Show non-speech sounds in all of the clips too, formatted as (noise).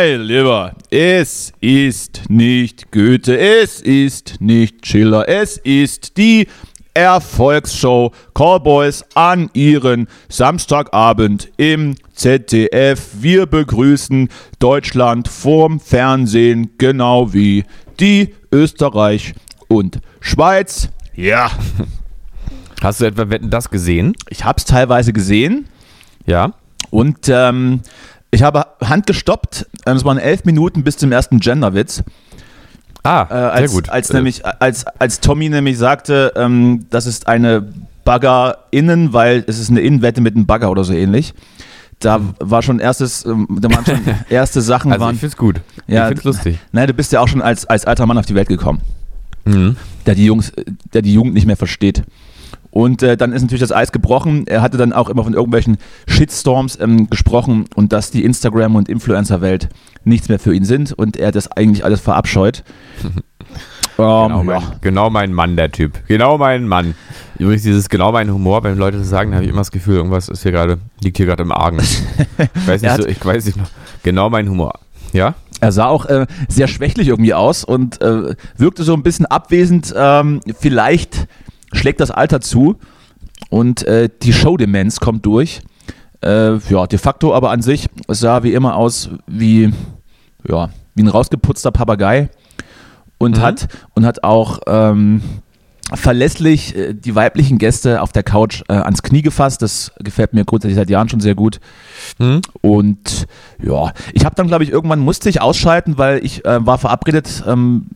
Mein Lieber, es ist nicht Goethe, es ist nicht Schiller, es ist die Erfolgsshow Cowboys an ihren Samstagabend im ZDF. Wir begrüßen Deutschland vorm Fernsehen, genau wie die Österreich und Schweiz. Ja. Hast du etwa Wetten das gesehen? Ich habe es teilweise gesehen. Ja. Und ähm, ich habe Hand gestoppt. Ähm, es waren elf Minuten bis zum ersten Genderwitz. Ah, äh, als, sehr gut. Als, Äh, nämlich, als, als Tommy nämlich sagte, ähm, das ist eine Bagger innen, weil es ist eine Innenwette mit einem Bagger oder so ähnlich. Da war schon erstes, ähm, da waren schon (laughs) erste Sachen. also waren, ich find's gut. Ja, ich find's lustig. Nein, du bist ja auch schon als, als alter Mann auf die Welt gekommen, Mhm. der die Jungs, der die Jugend nicht mehr versteht. Und äh, dann ist natürlich das Eis gebrochen. Er hatte dann auch immer von irgendwelchen Shitstorms ähm, gesprochen und dass die Instagram- und Influencer-Welt nichts mehr für ihn sind und er das eigentlich alles verabscheut. (laughs) Genau, Ähm, mein, ja. genau mein Mann, der Typ. Genau mein Mann. Übrigens, dieses genau mein Humor, wenn Leute das sagen, habe ich immer das Gefühl, irgendwas ist hier gerade, liegt hier gerade im Argen. (laughs) Ich weiß nicht, so, ich weiß nicht noch. Genau mein Humor. Ja? Er sah auch äh, sehr schwächlich irgendwie aus und äh, wirkte so ein bisschen abwesend. Ähm, vielleicht schlägt das Alter zu und äh, die Showdemenz kommt durch. Äh, ja, de facto aber an sich es sah wie immer aus wie, ja, wie ein rausgeputzter Papagei und Mhm. hat und hat auch ähm, verlässlich äh, die weiblichen Gäste auf der Couch äh, ans Knie gefasst. Das gefällt mir grundsätzlich seit Jahren schon sehr gut. Hm? Und ja, ich habe dann, glaube ich, irgendwann musste ich ausschalten, weil ich äh, war verabredet ähm,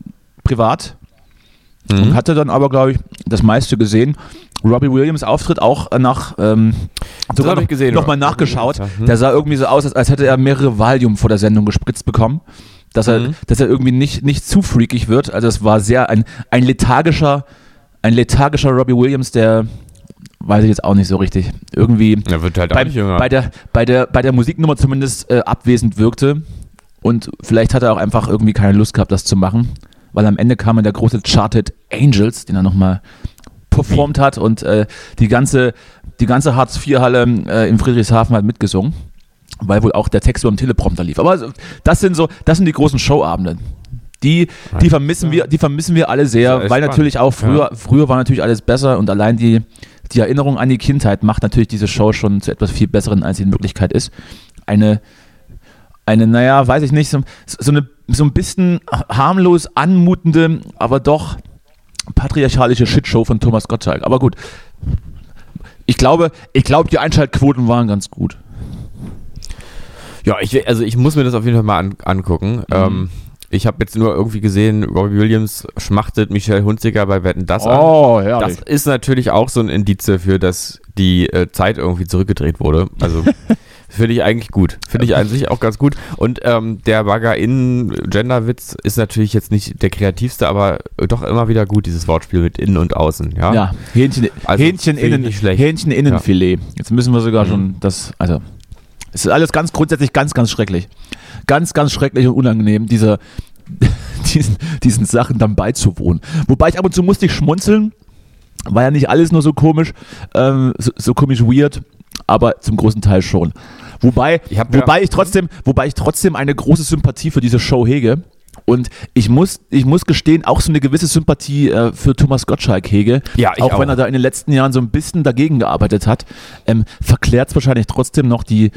privat und Mhm. hatte dann aber, glaube ich, das meiste gesehen. Robbie Williams Auftritt auch nach ähm, sogar noch, gesehen, noch mal nachgeschaut. Williams, ja. Hm. Der sah irgendwie so aus, als, als hätte er mehrere Valium vor der Sendung gespritzt bekommen. Dass er, Mhm. dass er irgendwie nicht, nicht zu freakig wird. Also es war sehr ein, ein lethargischer, ein lethargischer Robbie Williams, der weiß ich jetzt auch nicht so richtig. Irgendwie Er wird halt auch bei, bei, der, bei, der, bei der Musiknummer zumindest äh, abwesend wirkte. Und vielleicht hat er auch einfach irgendwie keine Lust gehabt, das zu machen. Weil am Ende kam der große Charted Angels, den er nochmal performt hat und äh, die ganze, die ganze Hartz-IV-Halle äh, in Friedrichshafen hat mitgesungen. Weil wohl auch der Text über dem Teleprompter lief. Aber also, das sind so, das sind die großen Showabende. Die, die vermissen wir, die vermissen wir alle sehr, weil spannend. natürlich auch früher, früher war natürlich alles besser und allein die, die Erinnerung an die Kindheit macht natürlich diese Show schon zu etwas viel Besseren, als sie in Wirklichkeit ist. Eine, eine, naja, weiß ich nicht, so, so, eine, so ein bisschen harmlos anmutende, aber doch patriarchalische Shitshow von Thomas Gottschalk. Aber gut. Ich glaube, ich glaube, die Einschaltquoten waren ganz gut. Ja, ich, also ich muss mir das auf jeden Fall mal an, angucken. Mhm. Ähm, ich habe jetzt nur irgendwie gesehen, Robbie Williams schmachtet Michelle Hunziker bei Wetten das an. Oh, Das ist natürlich auch so ein Indiz dafür, dass die äh, Zeit irgendwie zurückgedreht wurde. Also (laughs) finde ich eigentlich gut. Finde ich an sich auch ganz gut. Und ähm, der Bagger innen Genderwitz ist natürlich jetzt nicht der kreativste, aber doch immer wieder gut, dieses Wortspiel mit innen und außen. Ja. Ja, Hähnchen, Also, Hähnchen, innen. Hähnchen Innenfilet. Jetzt müssen wir sogar Mhm. schon das, also es ist alles ganz grundsätzlich ganz, ganz schrecklich. Ganz, ganz schrecklich und unangenehm, diese, (laughs) diesen, diesen Sachen dann beizuwohnen. Wobei ich ab und zu musste ich schmunzeln, war ja nicht alles nur so komisch, ähm, so, so komisch weird, aber zum großen Teil schon. Wobei, Ich hab ja- wobei ich trotzdem, wobei ich trotzdem eine große Sympathie für diese Show hege. Und ich muss, ich muss gestehen, auch so eine gewisse Sympathie äh, für Thomas Gottschalk hege. Ja, ich auch, wenn auch. er da in den letzten Jahren so ein bisschen dagegen gearbeitet hat, ähm, verklärt es wahrscheinlich trotzdem noch die,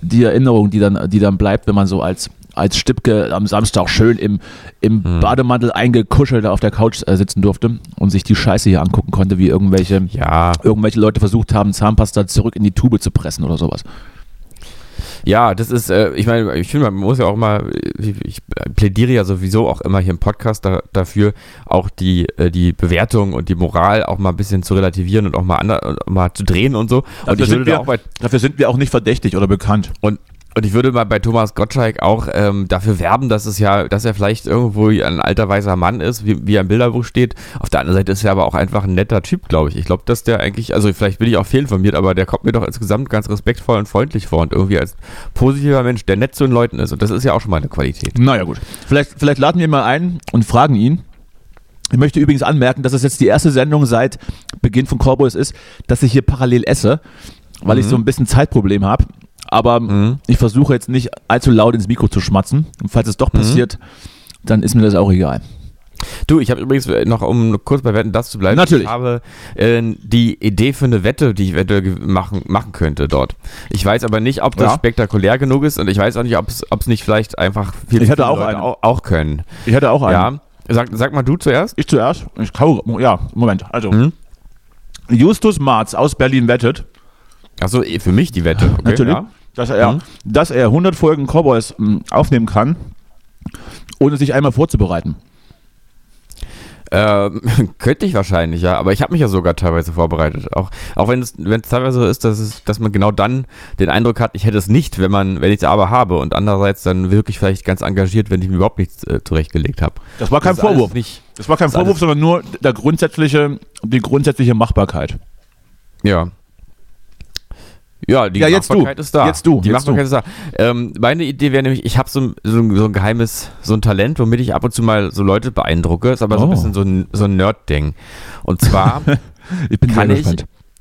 die Erinnerung, die dann, die dann bleibt, wenn man so als, als Stippke am Samstag schön im, im Hm. Bademantel eingekuschelt auf der Couch äh, sitzen durfte und sich die Scheiße hier angucken konnte, wie irgendwelche, Ja, irgendwelche Leute versucht haben, Zahnpasta zurück in die Tube zu pressen oder sowas. Ja, das ist, äh, ich meine, ich finde, man muss ja auch mal, ich, ich plädiere ja sowieso auch immer hier im Podcast da, dafür, auch die, äh, die Bewertung und die Moral auch mal ein bisschen zu relativieren und auch mal, ander, mal zu drehen und so. Und Dafür sind, wir, auch bei, dafür sind wir auch nicht verdächtig oder bekannt. und, und ich würde mal bei Thomas Gottschalk auch ähm, dafür werben, dass es ja, dass er vielleicht irgendwo ein alter weißer Mann ist, wie, wie er im Bilderbuch steht. Auf der anderen Seite ist er aber auch einfach ein netter Typ, glaube ich. Ich glaube, dass der eigentlich, also vielleicht bin ich auch fehlinformiert, aber der kommt mir doch insgesamt ganz respektvoll und freundlich vor und irgendwie als positiver Mensch, der nett zu den Leuten ist. Und das ist ja auch schon mal eine Qualität. Naja, gut. Vielleicht, vielleicht laden wir ihn mal ein und fragen ihn. Ich möchte übrigens anmerken, dass es jetzt die erste Sendung seit Beginn von Cowboys ist, dass ich hier parallel esse, weil ich Mhm. so ein bisschen Zeitproblem habe. Aber Mhm. ich versuche jetzt nicht allzu laut ins Mikro zu schmatzen. Und falls es doch passiert, dann ist mir das auch egal. Du, ich habe übrigens äh, noch, um kurz bei Wetten das zu bleiben, Natürlich. ich habe äh, die Idee für eine Wette, die ich Wette machen, machen könnte dort. Ich weiß aber nicht, ob das Ja. spektakulär genug ist und ich weiß auch nicht, ob es nicht vielleicht einfach viel Ich hätte viele auch Leute auch, auch können. Ich hätte auch einen. Ja. Sag, sag mal du zuerst. Ich zuerst. Ich kau, ja, Moment. Also, Mhm. Justus Marz aus Berlin wettet, Achso, eh, für mich die Wette. Okay, natürlich, Ja. Dass, er, Mhm. dass er 100 Folgen Cowboys mh, aufnehmen kann, ohne sich einmal vorzubereiten. Ähm, (laughs) könnte ich wahrscheinlich, ja. Aber ich habe mich ja sogar teilweise vorbereitet. Auch, auch wenn es wenn es teilweise so ist, dass, es, dass man genau dann den Eindruck hat, ich hätte es nicht, wenn man, wenn ich es aber habe. Und andererseits dann wirklich vielleicht ganz engagiert, wenn ich mir überhaupt nichts äh, zurechtgelegt habe. Das war kein Das Vorwurf. Nicht, Das war kein Das Vorwurf, sondern nur der grundsätzliche, die grundsätzliche Machbarkeit. ja. Ja, die Ja, jetzt du. Machbarkeit ist da. Jetzt du. Die Jetzt Machbarkeit ist da. Ähm, meine Idee wäre nämlich, ich habe so, ein- so, so ein geheimes, so ein Talent, womit ich ab und zu mal so Leute beeindrucke. Ist aber so ein Oh. bisschen so ein, so ein Nerd-Ding. Und zwar (laughs) Ich bin Kann ich-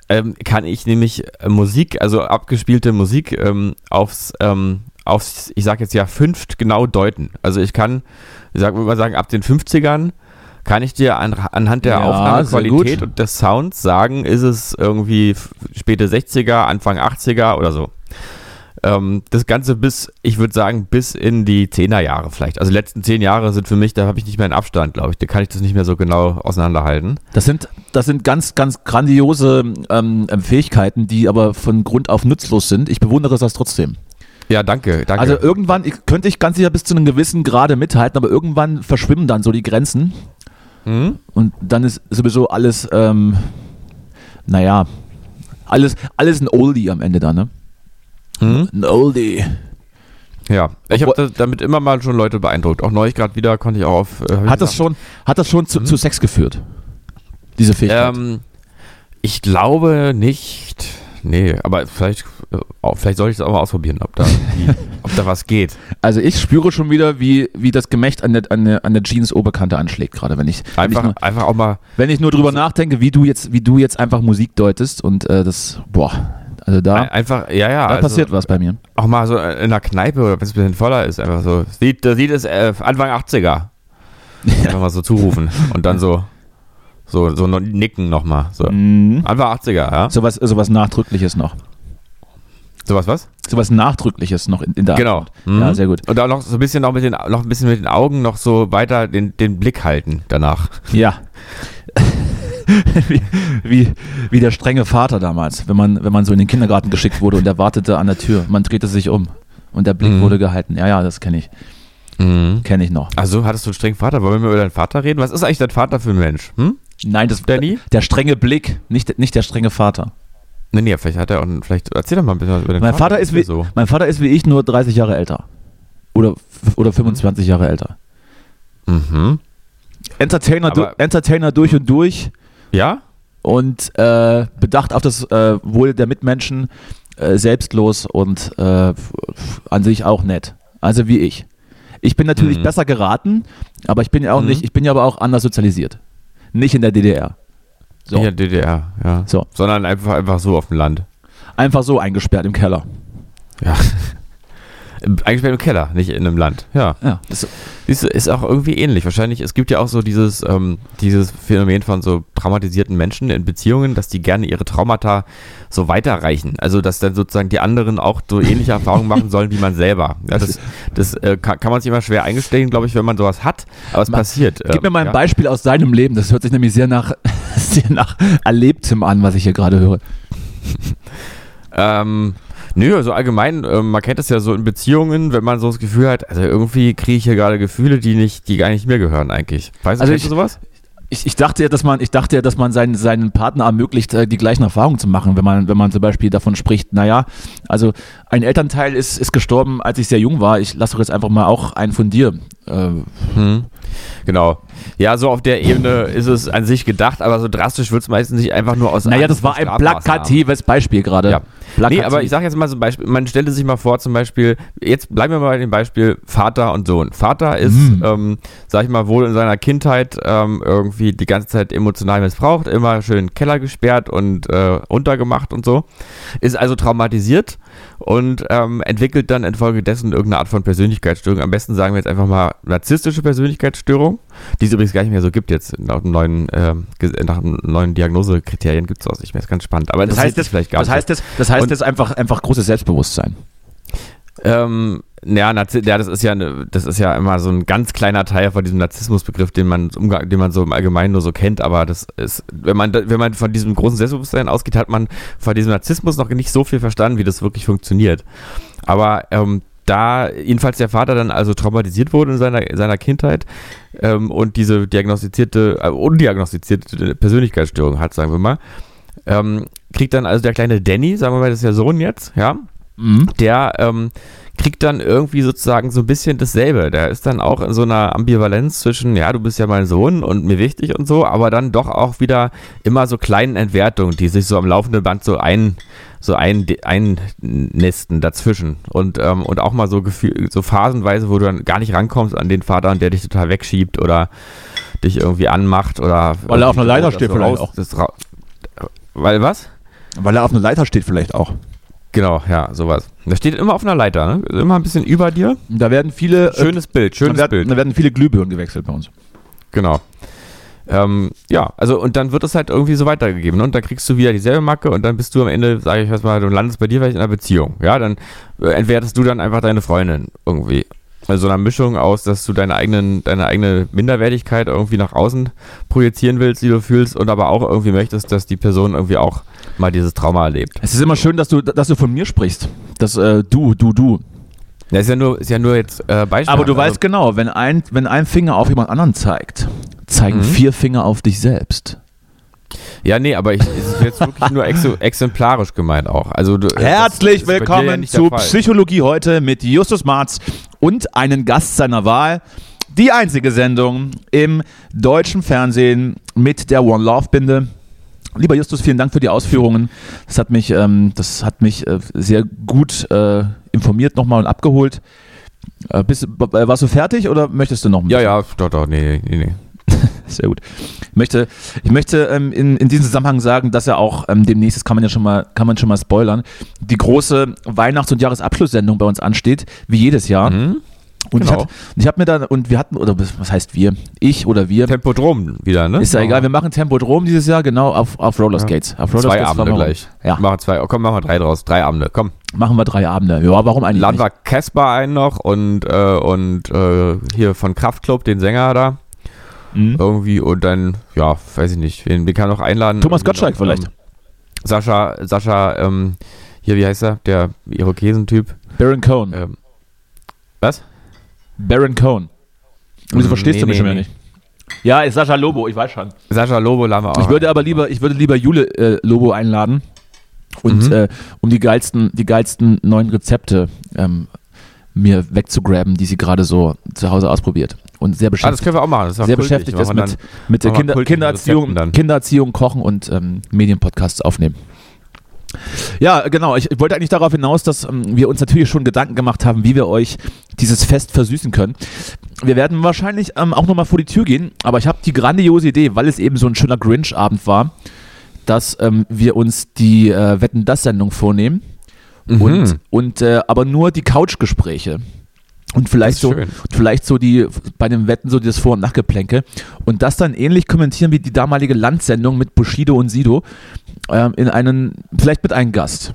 ähm, kann ich nämlich äh, Musik, also abgespielte Musik, ähm, aufs, ähm, aufs, ich sag jetzt ja, fünft genau deuten. Also ich kann, ich sag, würde mal sagen, ab den 50ern kann ich dir an, anhand der Ja, Aufnahmequalität und des Sounds sagen, ist es irgendwie späte 60er, Anfang 80er oder so. Ähm, das Ganze bis, ich würde sagen, bis in die 10er Jahre vielleicht. Also die letzten 10 Jahre sind für mich, da habe ich nicht mehr einen Abstand, glaube ich. Da kann ich das nicht mehr so genau auseinanderhalten. Das sind, das sind ganz, ganz grandiose ähm, Fähigkeiten, die aber von Grund auf nutzlos sind. Ich bewundere das trotzdem. Ja, danke, danke. Also irgendwann ich, könnte ich ganz sicher bis zu einem gewissen Grade mithalten, aber irgendwann verschwimmen dann so die Grenzen hm? und dann ist sowieso alles, ähm, naja, alles, alles ein Oldie am Ende dann, ne? Hm? Ein Oldie. Ja, ich habe damit immer mal schon Leute beeindruckt. Auch neulich gerade wieder konnte ich auch auf. Äh, Hat das schon, hat das schon zu, Mhm. zu Sex geführt? Diese Fähigkeit? Ähm, ich glaube nicht. Nee, aber vielleicht, vielleicht sollte ich es auch mal ausprobieren, ob da, (laughs) ob da was geht. Also ich spüre schon wieder, wie, wie das Gemächt an der, an der, an der Jeans-Oberkante anschlägt, gerade wenn ich, wenn ich, Einfach, nur, einfach auch mal. wenn ich nur drüber nachdenke, wie du jetzt, wie du jetzt einfach Musik deutest und äh, das, boah, also da, ein- Einfach, ja, ja. da also passiert was bei mir. Auch mal so in einer Kneipe oder wenn es ein bisschen voller ist, einfach so. Sieht, da sieht es äh, Anfang 80er. (laughs) Einfach mal so zurufen und dann so, so, so noch nicken nochmal. So. Mhm. Anfang 80er, ja. Sowas, sowas Nachdrückliches noch. Sowas was? Sowas Nachdrückliches noch in, in der Genau. Antwort. Ja, Mhm. sehr gut. Und auch noch so ein bisschen noch mit den, noch ein bisschen mit den Augen noch so weiter den, den Blick halten danach. Ja. (laughs) wie, wie, wie der strenge Vater damals, wenn man, wenn man so in den Kindergarten geschickt wurde und er wartete an der Tür. Man drehte sich um und der Blick Mhm. wurde gehalten. Ja, ja, das kenne ich. Kenne ich noch. Also hattest du einen strengen Vater? Wollen wir über deinen Vater reden? Was ist eigentlich dein Vater für ein Mensch? Hm? Nein, das, Danny? der strenge Blick, nicht, nicht der strenge Vater. Nee, nee, vielleicht hat er auch, vielleicht, erzähl doch mal ein bisschen über den Mein Vater, ist wie, so. mein Vater ist wie ich nur 30 Jahre älter. Oder, oder 25 Jahre älter. Mhm. Entertainer, du, Entertainer durch und durch Ja? und äh, bedacht auf das äh, Wohl der Mitmenschen, äh, selbstlos und äh, an sich auch nett. Also wie ich. Ich bin natürlich Mhm. besser geraten, aber ich bin ja auch Mhm. nicht, ich bin ja aber auch anders sozialisiert. Nicht in der DDR. So. Nicht in der DDR, ja. So. Sondern einfach, einfach so auf dem Land. Einfach so eingesperrt im Keller. Ja. (laughs) Eigentlich im Keller, nicht in einem Land. Ja. Ja. Das, Siehst du, ist auch irgendwie ähnlich. Wahrscheinlich, es gibt ja auch so dieses, ähm, dieses Phänomen von so traumatisierten Menschen in Beziehungen, dass die gerne ihre Traumata so weiterreichen. Also, dass dann sozusagen die anderen auch so ähnliche Erfahrungen machen (laughs) sollen wie man selber. Ja, das das äh, kann, kann man sich immer schwer eingestehen, glaube ich, wenn man sowas hat. Aber es Ma- passiert. Gib mir mal ein ja. Beispiel aus deinem Leben. Das hört sich nämlich sehr nach, sehr nach Erlebtem an, was ich hier gerade höre. Ähm, nö, also allgemein, ähm, man kennt es ja so in Beziehungen, wenn man so das Gefühl hat, also irgendwie kriege ich hier gerade Gefühle, die nicht, die gar nicht mir gehören eigentlich. Weißt du, Also ich- du sowas? Ich, ich dachte ja, dass man, ich dachte ja, dass man seinen, seinen Partner ermöglicht, äh, die gleichen Erfahrungen zu machen, wenn man, wenn man zum Beispiel davon spricht, naja, also ein Elternteil ist, ist gestorben, als ich sehr jung war. Ich lasse doch jetzt einfach mal auch einen von dir. Äh, Hm. Genau. Ja, so auf der Ebene ist es an sich gedacht, aber so drastisch wird es meistens nicht einfach nur aus naja, das war ein plakatives Beispiel gerade. Ja. Plakativ. Nee, aber ich sage jetzt mal so ein Beispiel, man stelle sich mal vor, zum Beispiel, jetzt bleiben wir mal bei dem Beispiel Vater und Sohn. Vater ist, Hm. ähm, sag ich mal, wohl in seiner Kindheit ähm, irgendwie die ganze Zeit emotional missbraucht, immer schön in den Keller gesperrt und äh, untergemacht und so. Ist also traumatisiert und ähm, entwickelt dann infolgedessen irgendeine Art von Persönlichkeitsstörung. Am besten sagen wir jetzt einfach mal narzisstische Persönlichkeitsstörung, die es übrigens gar nicht mehr so gibt jetzt. Nach neuen, ähm, nach neuen Diagnosekriterien gibt es auch nicht mehr. Das ist ganz spannend. Aber das, das heißt jetzt vielleicht gar das heißt nicht. Das, das heißt jetzt einfach, einfach großes Selbstbewusstsein. Ähm, ja, Narzi ja, das ist ja, das ist ja immer so ein ganz kleiner Teil von diesem Narzissmusbegriff, den man, den man so im Allgemeinen nur so kennt. Aber das ist, wenn man, wenn man von diesem großen Selbstbewusstsein ausgeht, hat man von diesem Narzissmus noch nicht so viel verstanden, wie das wirklich funktioniert. Aber ähm, da jedenfalls der Vater dann also traumatisiert wurde in seiner, seiner Kindheit ähm, und diese diagnostizierte, äh, undiagnostizierte Persönlichkeitsstörung hat, sagen wir mal, ähm, kriegt dann also der kleine Danny, sagen wir mal, das ist der Sohn jetzt, ja, mhm. der ähm, kriegt dann irgendwie sozusagen so ein bisschen dasselbe. Der ist dann auch in so einer Ambivalenz zwischen, ja, du bist ja mein Sohn und mir wichtig und so, aber dann doch auch wieder immer so kleinen Entwertungen, die sich so am laufenden Band so ein, so ein, einnisten dazwischen. Und, ähm, und auch mal so Gefühl, so phasenweise, wo du dann gar nicht rankommst an den Vater der dich total wegschiebt oder dich irgendwie anmacht oder. Weil er auf einer Leiter steht vielleicht auch. weil was? Weil er auf einer Leiter steht vielleicht auch. Genau, ja, sowas. Das steht immer auf einer Leiter, ne? Immer ein bisschen über dir. Da werden viele. Äh, schönes Bild, schönes da werden, Bild. Da werden viele Glühbirnen gewechselt bei uns. Genau. Ähm, ja, also und dann wird es halt irgendwie so weitergegeben. Ne? Und dann kriegst du wieder dieselbe Macke und dann bist du am Ende, sage ich mal, du landest bei dir vielleicht in einer Beziehung. Ja, dann äh, entwertest du dann einfach deine Freundin irgendwie. So eine Mischung aus, dass du deine eigenen, deine eigene Minderwertigkeit irgendwie nach außen projizieren willst, die du fühlst, und aber auch irgendwie möchtest, dass die Person irgendwie auch mal dieses Trauma erlebt. Es ist immer schön, dass du, dass du von mir sprichst. Das äh, du, du, du. Das ist ja nur, ist ja nur jetzt äh, Beispiel. Aber du also, weißt genau, wenn ein, wenn ein Finger auf jemand anderen zeigt, zeigen mhm. vier Finger auf dich selbst. Ja, nee, aber ich, ist jetzt wirklich nur ex exemplarisch gemeint auch. Also du, Herzlich willkommen ja zu Psychologie heute mit Justus Marz und einen Gast seiner Wahl. Die einzige Sendung im deutschen Fernsehen mit der One Love Binde. Lieber Justus, vielen Dank für die Ausführungen. Das hat mich, ähm, das hat mich äh, sehr gut äh, informiert nochmal und abgeholt. Äh, bist, warst du fertig oder möchtest du noch? Ja, ja, doch, doch, nee, nee, nee. Sehr gut. Ich möchte, ich möchte ähm, in, in diesem Zusammenhang sagen, dass er auch ähm, demnächst, das kann man ja schon mal, kann man schon mal spoilern, die große Weihnachts- und Jahresabschlusssendung bei uns ansteht, wie jedes Jahr. Mhm. Und genau. ich, habe mir da, und wir hatten, oder was heißt wir? Ich oder wir. Tempodrom wieder, ne? Ist ja genau. egal, wir machen Tempodrom dieses Jahr, genau, auf, auf Roller Skates. Ja. Auf Roller zwei Abende gleich. Ja. Machen zwei, komm, machen wir drei draus. Drei Abende, komm. Machen wir drei Abende. Ja, warum eigentlich? Laden wir Casper ein noch und, äh, und äh, hier von Kraftklub, den Sänger da. Mhm. Irgendwie und dann, ja, weiß ich nicht, wen, wen kann noch einladen? Thomas Gottschalk noch, vielleicht. Ähm, Sascha, Sascha, ähm, hier, wie heißt er? Der Irokesentyp. Baron Cohen. Ähm, was? Baron Cohen. Wieso mm, verstehst nee, du mich nee, schon nee. nicht? Ja, ist Sascha Lobo, ich weiß schon. Sascha Lobo laden wir auch. Ich würde aber lieber, ich würde lieber Jule äh, Lobo einladen und mhm. äh, um die geilsten, die geilsten neuen Rezepte ähm, mir wegzugraben, die sie gerade so zu Hause ausprobiert und sehr beschäftigt. Ah, das können wir auch machen. sehr beschäftigt ist mit, mit der Kinder, Kindererziehung, Kindererziehung, Kochen und ähm, Medienpodcasts aufnehmen. Ja, genau. Ich, ich, wollte eigentlich darauf hinaus, dass ähm, wir uns natürlich schon Gedanken gemacht haben, wie wir euch dieses Fest versüßen können. Wir werden wahrscheinlich ähm, auch nochmal vor die Tür gehen, aber ich habe die grandiose Idee, weil es eben so ein schöner Grinch-Abend war, dass ähm, wir uns die äh, Wetten das Sendung vornehmen mhm. und, und äh, aber nur die Couchgespräche. Und vielleicht so, schön. vielleicht so die, bei den Wetten so das Vor- und Nachgeplänke. Und das dann ähnlich kommentieren wie die damalige Landsendung mit Bushido und Sido ähm, in einen, vielleicht mit einem Gast.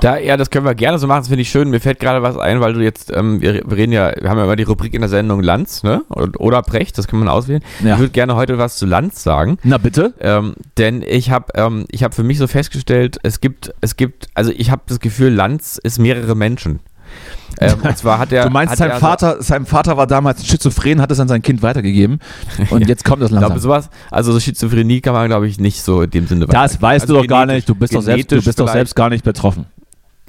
Da, ja, das können wir gerne so machen, das finde ich schön. Mir fällt gerade was ein, weil du jetzt, ähm, wir, reden ja, wir haben ja immer die Rubrik in der Sendung Lanz, ne? Oder Precht, das kann man auswählen. Ja. Ich würde gerne heute was zu Lanz sagen. Na bitte. Ähm, denn ich habe ähm, hab für mich so festgestellt, es gibt, es gibt, also ich habe das Gefühl, Lanz ist mehrere Menschen. Ähm, und zwar hat er. Du meinst, sein, Vater, so sein Vater war damals schizophren, hat es an sein Kind weitergegeben. (laughs) Und jetzt kommt das langsam. Ich glaube, sowas, also so Schizophrenie kann man, glaube ich, nicht so in dem Sinne Das weißt also du doch gar nicht. Du bist, doch selbst, du bist doch selbst gar nicht betroffen.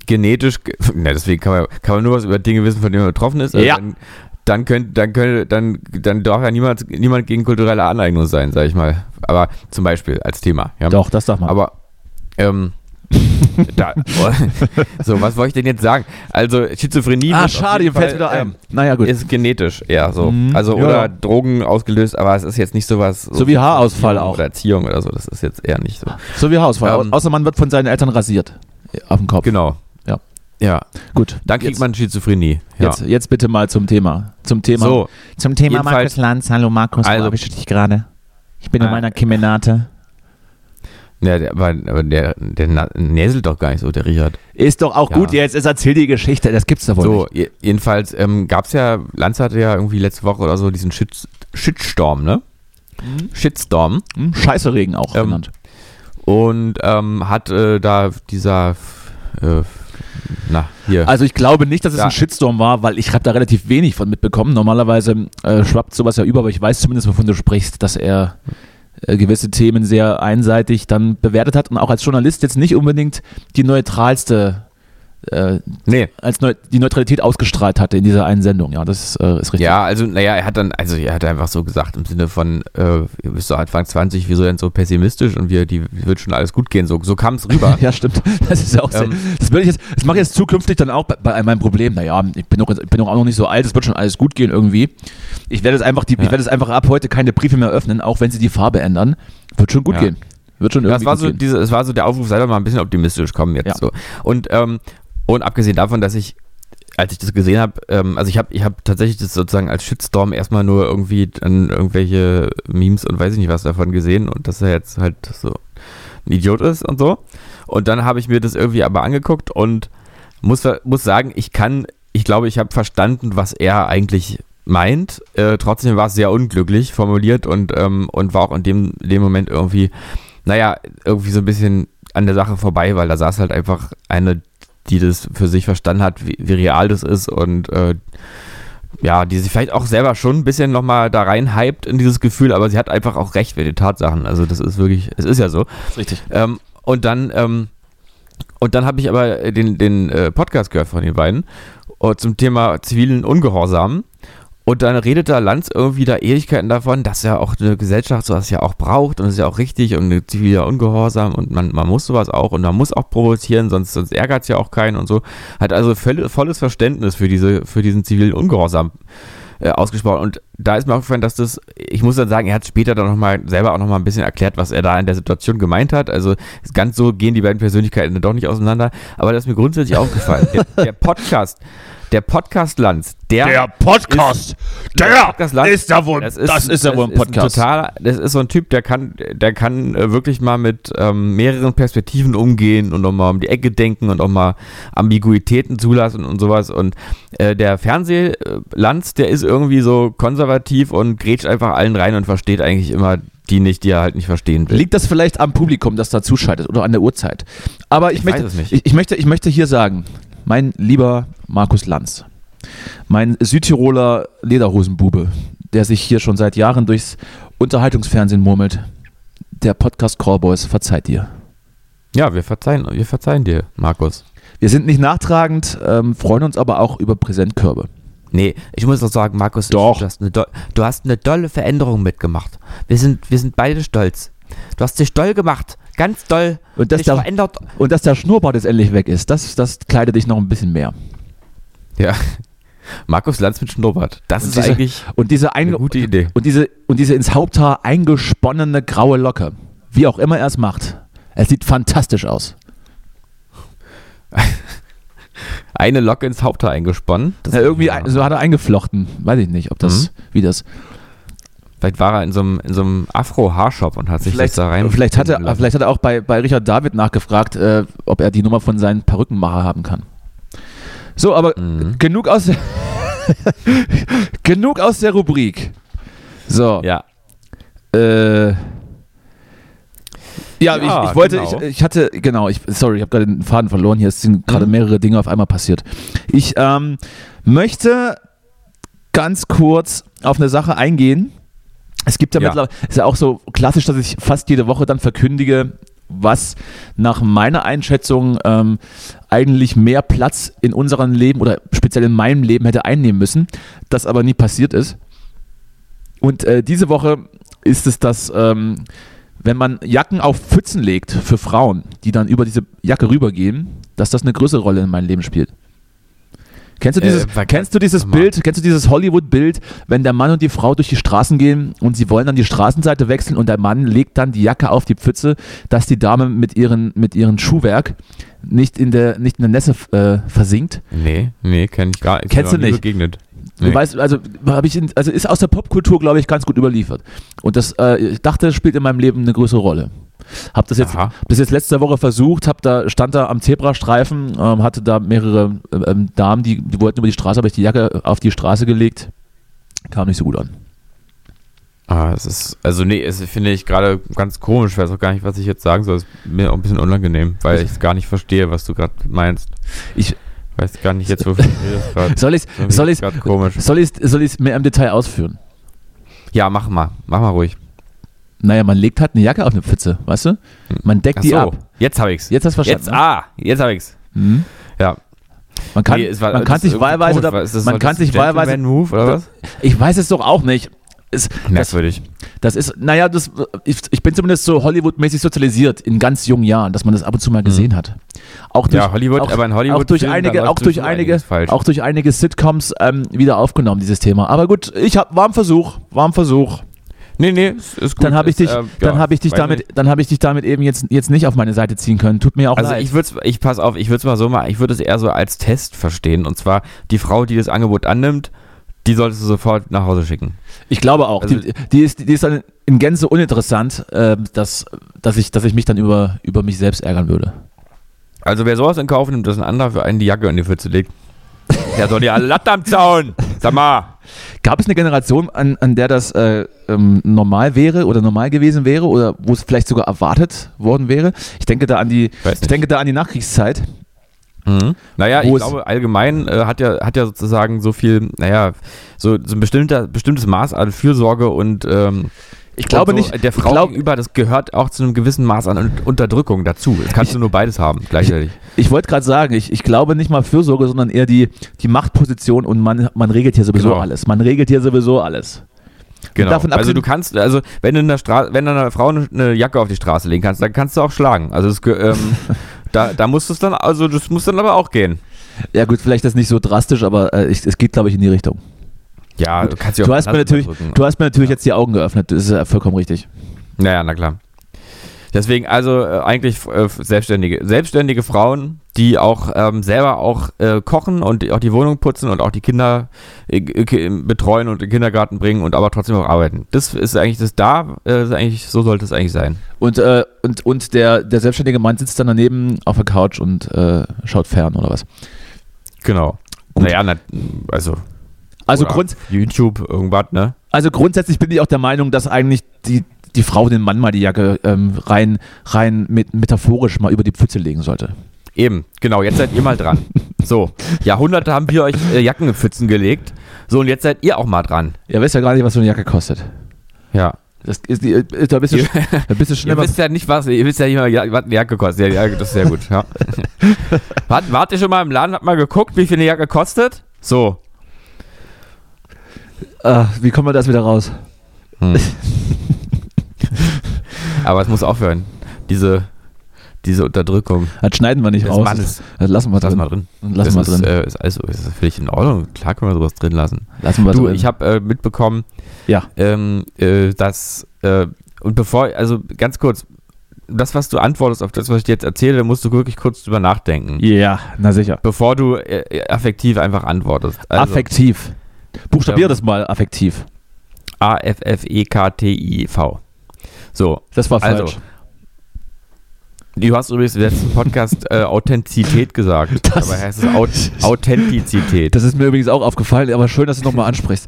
Genetisch, (laughs) ne, deswegen kann man, kann man nur was über Dinge wissen, von denen man betroffen ist. Also ja. Dann, dann könnte, dann könnte, dann, dann darf ja niemand, niemand gegen kulturelle Aneignung sein, sag ich mal. Aber zum Beispiel als Thema. Ja. Doch, das darf man. Aber ähm, (laughs) da, so, was wollte ich denn jetzt sagen? Also Schizophrenie ah, schade, ihr fällt wieder ein. Ähm, naja, gut. ist genetisch eher so. Mhm, also ja. oder Drogen ausgelöst, aber es ist jetzt nicht sowas. So, so wie Haarausfall auch. Oder Erziehung oder so, das ist jetzt eher nicht so. So wie Haarausfall, ähm, außer man wird von seinen Eltern rasiert. Auf dem Kopf. Genau. Ja. Ja, Gut. dann kriegt jetzt, man Schizophrenie. Ja. Jetzt, jetzt bitte mal zum Thema. Zum Thema. So, zum Thema Markus Lanz. Hallo Markus, Also- wo erwische ich dich gerade? Ich bin in Ah. meiner Kemenate. Ja, der, aber, aber der, der näselt doch gar nicht so, der Richard. Ist doch auch Ja. gut jetzt, jetzt erzähl die Geschichte, das gibt's doch wohl So, nicht. je- jedenfalls ähm, gab es ja, Lanz hatte ja irgendwie letzte Woche oder so diesen Shit, Shitstorm, ne? Shitstorm. Hm? Scheiße-Regen auch Ähm, genannt. Und ähm, hat äh, da dieser, äh, na, hier. Also ich glaube nicht, dass es Ja. ein Shitstorm war, weil ich habe da relativ wenig von mitbekommen. Normalerweise äh, schwappt sowas ja über, aber ich weiß zumindest, wovon du sprichst, dass er äh, gewisse Themen sehr einseitig dann bewertet hat und auch als Journalist jetzt nicht unbedingt die neutralste, äh, nee. als neu, die Neutralität ausgestrahlt hatte in dieser einen Sendung. Ja, das äh, ist richtig. Ja, also, naja, er hat dann, also er hat einfach so gesagt im Sinne von, äh, ihr bist doch Anfang 20, wieso denn so pessimistisch und wir, die wird schon alles gut gehen. So, so kam es rüber. (laughs) Ja, stimmt. Das ist auch sehr, Ähm, das würde ich jetzt, das mache ich jetzt zukünftig dann auch bei, bei meinem Problem. Naja, ich bin doch, ich bin doch auch noch nicht so alt, es wird schon alles gut gehen irgendwie. Ich werde jetzt einfach die, ich Ja. werde jetzt einfach ab heute keine Briefe mehr öffnen, auch wenn sie die Farbe ändern. Wird schon gut Ja. gehen. Wird schon Das irgendwie war gut so gehen. diese, es war so der Aufruf, sei doch mal ein bisschen optimistisch, komm jetzt Ja. so. Und, ähm, und abgesehen davon, dass ich, als ich das gesehen habe, ähm, also ich habe ich hab tatsächlich das sozusagen als Shitstorm erstmal nur irgendwie dann irgendwelche Memes und weiß ich nicht was davon gesehen und dass er jetzt halt so ein Idiot ist und so. Und dann habe ich mir das irgendwie aber angeguckt und muss, muss sagen, ich kann, ich glaube, ich habe verstanden, was er eigentlich meint. Äh, trotzdem war es sehr unglücklich formuliert und, ähm, und war auch in dem, dem Moment irgendwie, naja, irgendwie so ein bisschen an der Sache vorbei, weil da saß halt einfach eine, die das für sich verstanden hat, wie, wie real das ist und äh, ja, die sich vielleicht auch selber schon ein bisschen nochmal da rein hypt in dieses Gefühl, aber sie hat einfach auch recht mit den Tatsachen. Also das ist wirklich, es ist ja so. richtig. Ähm, und dann, ähm, und dann habe ich aber den, den äh, Podcast gehört von den beiden äh, zum Thema zivilen Ungehorsam. Und dann redet da Lanz irgendwie da Ewigkeiten davon, dass ja auch eine Gesellschaft sowas ja auch braucht und das ist ja auch richtig und ziviler Ungehorsam und man, man muss sowas auch und man muss auch provozieren, sonst, sonst ärgert es ja auch keinen und so. Hat also voll, volles Verständnis für, diese, für diesen zivilen Ungehorsam äh, ausgesprochen. Und da ist mir aufgefallen, dass das, ich muss dann sagen, er hat später dann nochmal selber auch nochmal ein bisschen erklärt, was er da in der Situation gemeint hat. Also ganz so gehen die beiden Persönlichkeiten dann doch nicht auseinander. Aber das ist mir grundsätzlich (laughs) aufgefallen. Der, der Podcast, der Podcast Lanz, der, Podcast, der Podcast Lanz, ja wohl, das ist, das ist ja wohl ein Podcast. totaler, das ist so ein Typ, der kann, der kann äh, wirklich mal mit ähm, mehreren Perspektiven umgehen und auch mal um die Ecke denken und auch mal Ambiguitäten zulassen und sowas. Und äh, der Fernsehlanz, der ist irgendwie so konservativ und grätscht einfach allen rein und versteht eigentlich immer die nicht, die er halt nicht verstehen will. Liegt das vielleicht am Publikum, das da zuschaltet oder an der Uhrzeit? Aber ich, Ich möchte. Ich, ich, möchte, ich möchte hier sagen, mein lieber Markus Lanz, mein Südtiroler Lederhosenbube, der sich hier schon seit Jahren durchs Unterhaltungsfernsehen murmelt, der Podcast Callboys verzeiht dir. Ja, wir verzeihen, wir verzeihen dir, Markus. Wir sind nicht nachtragend, ähm, freuen uns aber auch über Präsentkörbe. Nee, ich muss doch sagen, Markus, Doch. Du, hast eine du hast eine dolle Veränderung mitgemacht. Wir sind, wir sind beide stolz. Du hast dich doll gemacht. Ganz doll. Und dass, der, verändert. und dass der Schnurrbart jetzt endlich weg ist, das, das kleidet dich noch ein bisschen mehr. Ja. Markus Lanz mit Schnurrbart. Das Und ist diese- eigentlich Und diese, eine ein, gute Idee. und, diese, und diese ins Haupthaar eingesponnene graue Locke, wie auch immer er es macht, es sieht fantastisch aus. (laughs) Eine Locke ins Haupthaar eingesponnen. Das Ja, irgendwie ein, so hat er eingeflochten. Weiß ich nicht, ob das, wie das. Vielleicht war er in so einem, in so einem Afro-Haarshop und hat sich Vielleicht, das da rein. vielleicht, hat er, lassen. vielleicht hat er auch bei, bei Richard David nachgefragt, äh, ob er die Nummer von seinen Perückenmacher haben kann. So, aber Mhm. genug aus der (laughs) genug aus der Rubrik. So, Ja. äh, ja, ich, Ja, ich wollte, genau. ich, ich hatte, genau, ich, sorry, ich habe gerade den Faden verloren. Hier sind gerade Mhm. mehrere Dinge auf einmal passiert. Ich ähm, möchte ganz kurz auf eine Sache eingehen. Es gibt ja, Ja. mittlerweile, ist ja auch so klassisch, dass ich fast jede Woche dann verkündige, was nach meiner Einschätzung ähm, eigentlich mehr Platz in unserem Leben oder speziell in meinem Leben hätte einnehmen müssen, das aber nie passiert ist. Und äh, diese Woche ist es das, ähm, wenn man Jacken auf Pfützen legt für Frauen, die dann über diese Jacke rübergehen, dass das eine größere Rolle in meinem Leben spielt. Kennst du dieses, Äh, kennst du dieses. Bild, kennst du dieses Hollywood-Bild, wenn der Mann und die Frau durch die Straßen gehen und sie wollen dann die Straßenseite wechseln und der Mann legt dann die Jacke auf die Pfütze, dass die Dame mit ihren, mit ihren Schuhwerk nicht in der, nicht in der Nässe äh, versinkt? Nee, nee, kenn ich gar nicht. Kennst du nicht? Begegnet. Du Nee. weißt, also habe ich, in, also ist aus der Popkultur, glaube ich, ganz gut überliefert. Und das, äh, ich dachte, das spielt in meinem Leben eine größere Rolle. Hab das jetzt, Aha. das jetzt letzte Woche versucht, hab da, stand da am Zebrastreifen, ähm, hatte da mehrere ähm, Damen, die, die wollten über die Straße, habe ich die Jacke auf die Straße gelegt. Kam nicht so gut an. Ah, es ist, also nee, es finde ich gerade ganz komisch. Ich weiß auch gar nicht, was ich jetzt sagen soll. Es ist mir auch ein bisschen unangenehm, weil ich es gar nicht verstehe, was du gerade meinst. Ich- weiß gar nicht jetzt, wovon du redest gerade. Soll ich Irgendwie soll ich's, komisch. soll ich's, soll ich's mehr im Detail ausführen? Ja, mach mal. Mach mal ruhig. Naja, man legt halt eine Jacke auf eine Pfütze, weißt du? Man deckt Ach die so, ab. jetzt habe ich's. Jetzt hast du verstanden. Jetzt, ah, jetzt habe ich's. ne? Mhm. Ja. Man kann, Nee, es war- man kann das sich wahlweise, da, das man so kann das sich wahlweise, Gentleman-Move oder was? ich weiß es doch auch nicht. Das, Merkwürdig. Das ist, naja, das, ich, ich bin zumindest so Hollywood-mäßig sozialisiert in ganz jungen Jahren, dass man das ab und zu mal gesehen hat. Auch durch, Mhm. Ja, Hollywood, auch, aber in Hollywood auch durch Filmen, da einige, auch durch einige, auch durch einige Sitcoms ähm, wieder aufgenommen dieses Thema. Aber gut, ich hab, war ein Versuch, war ein Versuch. Nee, nee, ist, ist gut. Dann habe ich dich, Ist, äh, dann ja, habe ich dich damit, nicht. dann habe ich dich damit eben jetzt, jetzt nicht auf meine Seite ziehen können. Tut mir auch Also leid. ich würde ich pass auf, ich würde es mal so machen, ich würde es eher so als Test verstehen. Und zwar die Frau, die das Angebot annimmt, die solltest du sofort nach Hause schicken. Ich glaube auch. Also- die, die, ist, die ist dann in Gänze uninteressant, äh, dass, dass, ich, dass ich mich dann über, über mich selbst ärgern würde. Also wer sowas in Kauf nimmt, dass ein anderer für einen die Jacke in die Pfütze legt, der soll ja alle Latte am Zaun. Sag mal. Gab es eine Generation, an, an der das äh, ähm, normal wäre oder normal gewesen wäre oder wo es vielleicht sogar erwartet worden wäre? Ich denke da an die, ich denke da an die Nachkriegszeit. Mhm. Naja, ich es- glaube, allgemein äh, hat, ja, hat ja sozusagen so viel, naja, so, so ein bestimmter, bestimmtes Maß an Fürsorge und ähm, Ich glaube so nicht. der ich Frau glaub- gegenüber, das gehört auch zu einem gewissen Maß an Un- Unterdrückung dazu. Das kannst Ich- du nur beides haben, gleichzeitig. Ich wollte gerade sagen, ich, ich glaube nicht mal Fürsorge, sondern eher die, die Machtposition und man, man regelt hier sowieso Genau. alles. Man regelt hier sowieso alles. Genau. davon also du kannst, also wenn du in der Straße, wenn du einer Frau eine, Jacke auf die Straße legen kannst, dann kannst du auch schlagen. Also ge- ähm, (laughs) da, da muss es dann, also das muss dann aber auch gehen. Ja gut, vielleicht das nicht so drastisch, aber äh, ich, es geht, glaube ich, in die Richtung. Ja, du kannst ja Du hast, mir natürlich, du hast mir natürlich jetzt die Augen geöffnet, das ist ja vollkommen richtig. Naja, na klar. Deswegen also äh, eigentlich äh, selbstständige, selbstständige Frauen, die auch ähm, selber auch äh, kochen und auch die Wohnung putzen und auch die Kinder äh, äh, betreuen und in den Kindergarten bringen und aber trotzdem auch arbeiten. Das ist eigentlich das da, äh, ist eigentlich so sollte es eigentlich sein. Und, und, und der, der selbstständige Mann sitzt dann daneben auf der Couch und äh, schaut fern oder was. Genau. Gut. Naja, na, also Also, Grund, YouTube irgendwas, ne? also grundsätzlich bin ich auch der Meinung, dass eigentlich die, die Frau den Mann mal die Jacke ähm, rein, rein mit, metaphorisch mal über die Pfütze legen sollte. Eben, genau, jetzt seid ihr mal dran. (laughs) So, Jahrhunderte haben wir euch äh, Jacken in Pfützen gelegt. So, und jetzt seid ihr auch mal dran. Ihr wisst ja gar nicht, was so eine Jacke kostet. Ja. Das ist, die- da bist du, da bist du schnell Ihr (laughs) wisst ja nicht, was, ihr wisst ja nicht mal, was eine Jacke kostet. Ja, das ist sehr gut, ja. (laughs) wart, wart ihr schon mal im Laden, habt mal geguckt, wie viel eine Jacke kostet? So. Ah, wie kommen wir das wieder raus? Hm. Aber es muss aufhören. Diese, diese Unterdrückung Das schneiden wir nicht raus. Mannes. Das lassen wir Lass drin. mal drin. Lassen wir das ist, drin. äh, ist also, ist völlig in Ordnung. Klar können wir sowas drin lassen. Lassen wir Du, drin. ich habe äh, mitbekommen, Ja. ähm, äh, dass, äh, und bevor, also ganz kurz, das, was du antwortest auf das, was ich dir jetzt erzähle, da musst du wirklich kurz drüber nachdenken. Ja, na sicher. Bevor du äh, affektiv einfach antwortest. Also, affektiv. Buchstabier Ähm, das mal affektiv. A-F-F-E-K-T-I-V. So, Das war also, falsch. du hast übrigens im letzten Podcast äh, Authentizität gesagt. (laughs) Das- Dabei heißt es Aut (laughs) Authentizität. Das ist mir übrigens auch aufgefallen, aber schön, dass du nochmal ansprichst.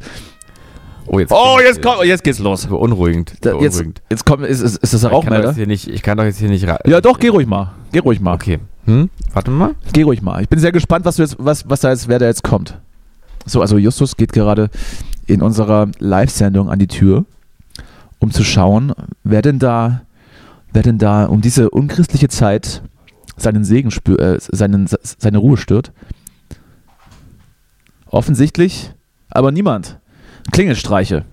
Oh, jetzt, Oh, jetzt kommt, jetzt geht's los. Beunruhigend. Da, jetzt, beunruhigend. jetzt kommt, ist, ist, ist das ich, doch Rauchmelder? nicht, ich kann doch jetzt hier nicht ra- Ja, doch, geh ruhig mal. Geh ruhig mal. Okay. Hm? Warte mal. Geh ruhig mal. Ich bin sehr gespannt, was, du jetzt, was, was da jetzt, wer da jetzt kommt. So, also Justus geht gerade in unserer Live-Sendung an die Tür, um zu schauen, wer denn da, wer denn da um diese unchristliche Zeit seinen Segen spür, äh, seinen, seine Ruhe stört. Offensichtlich, aber niemand. Klingelstreiche.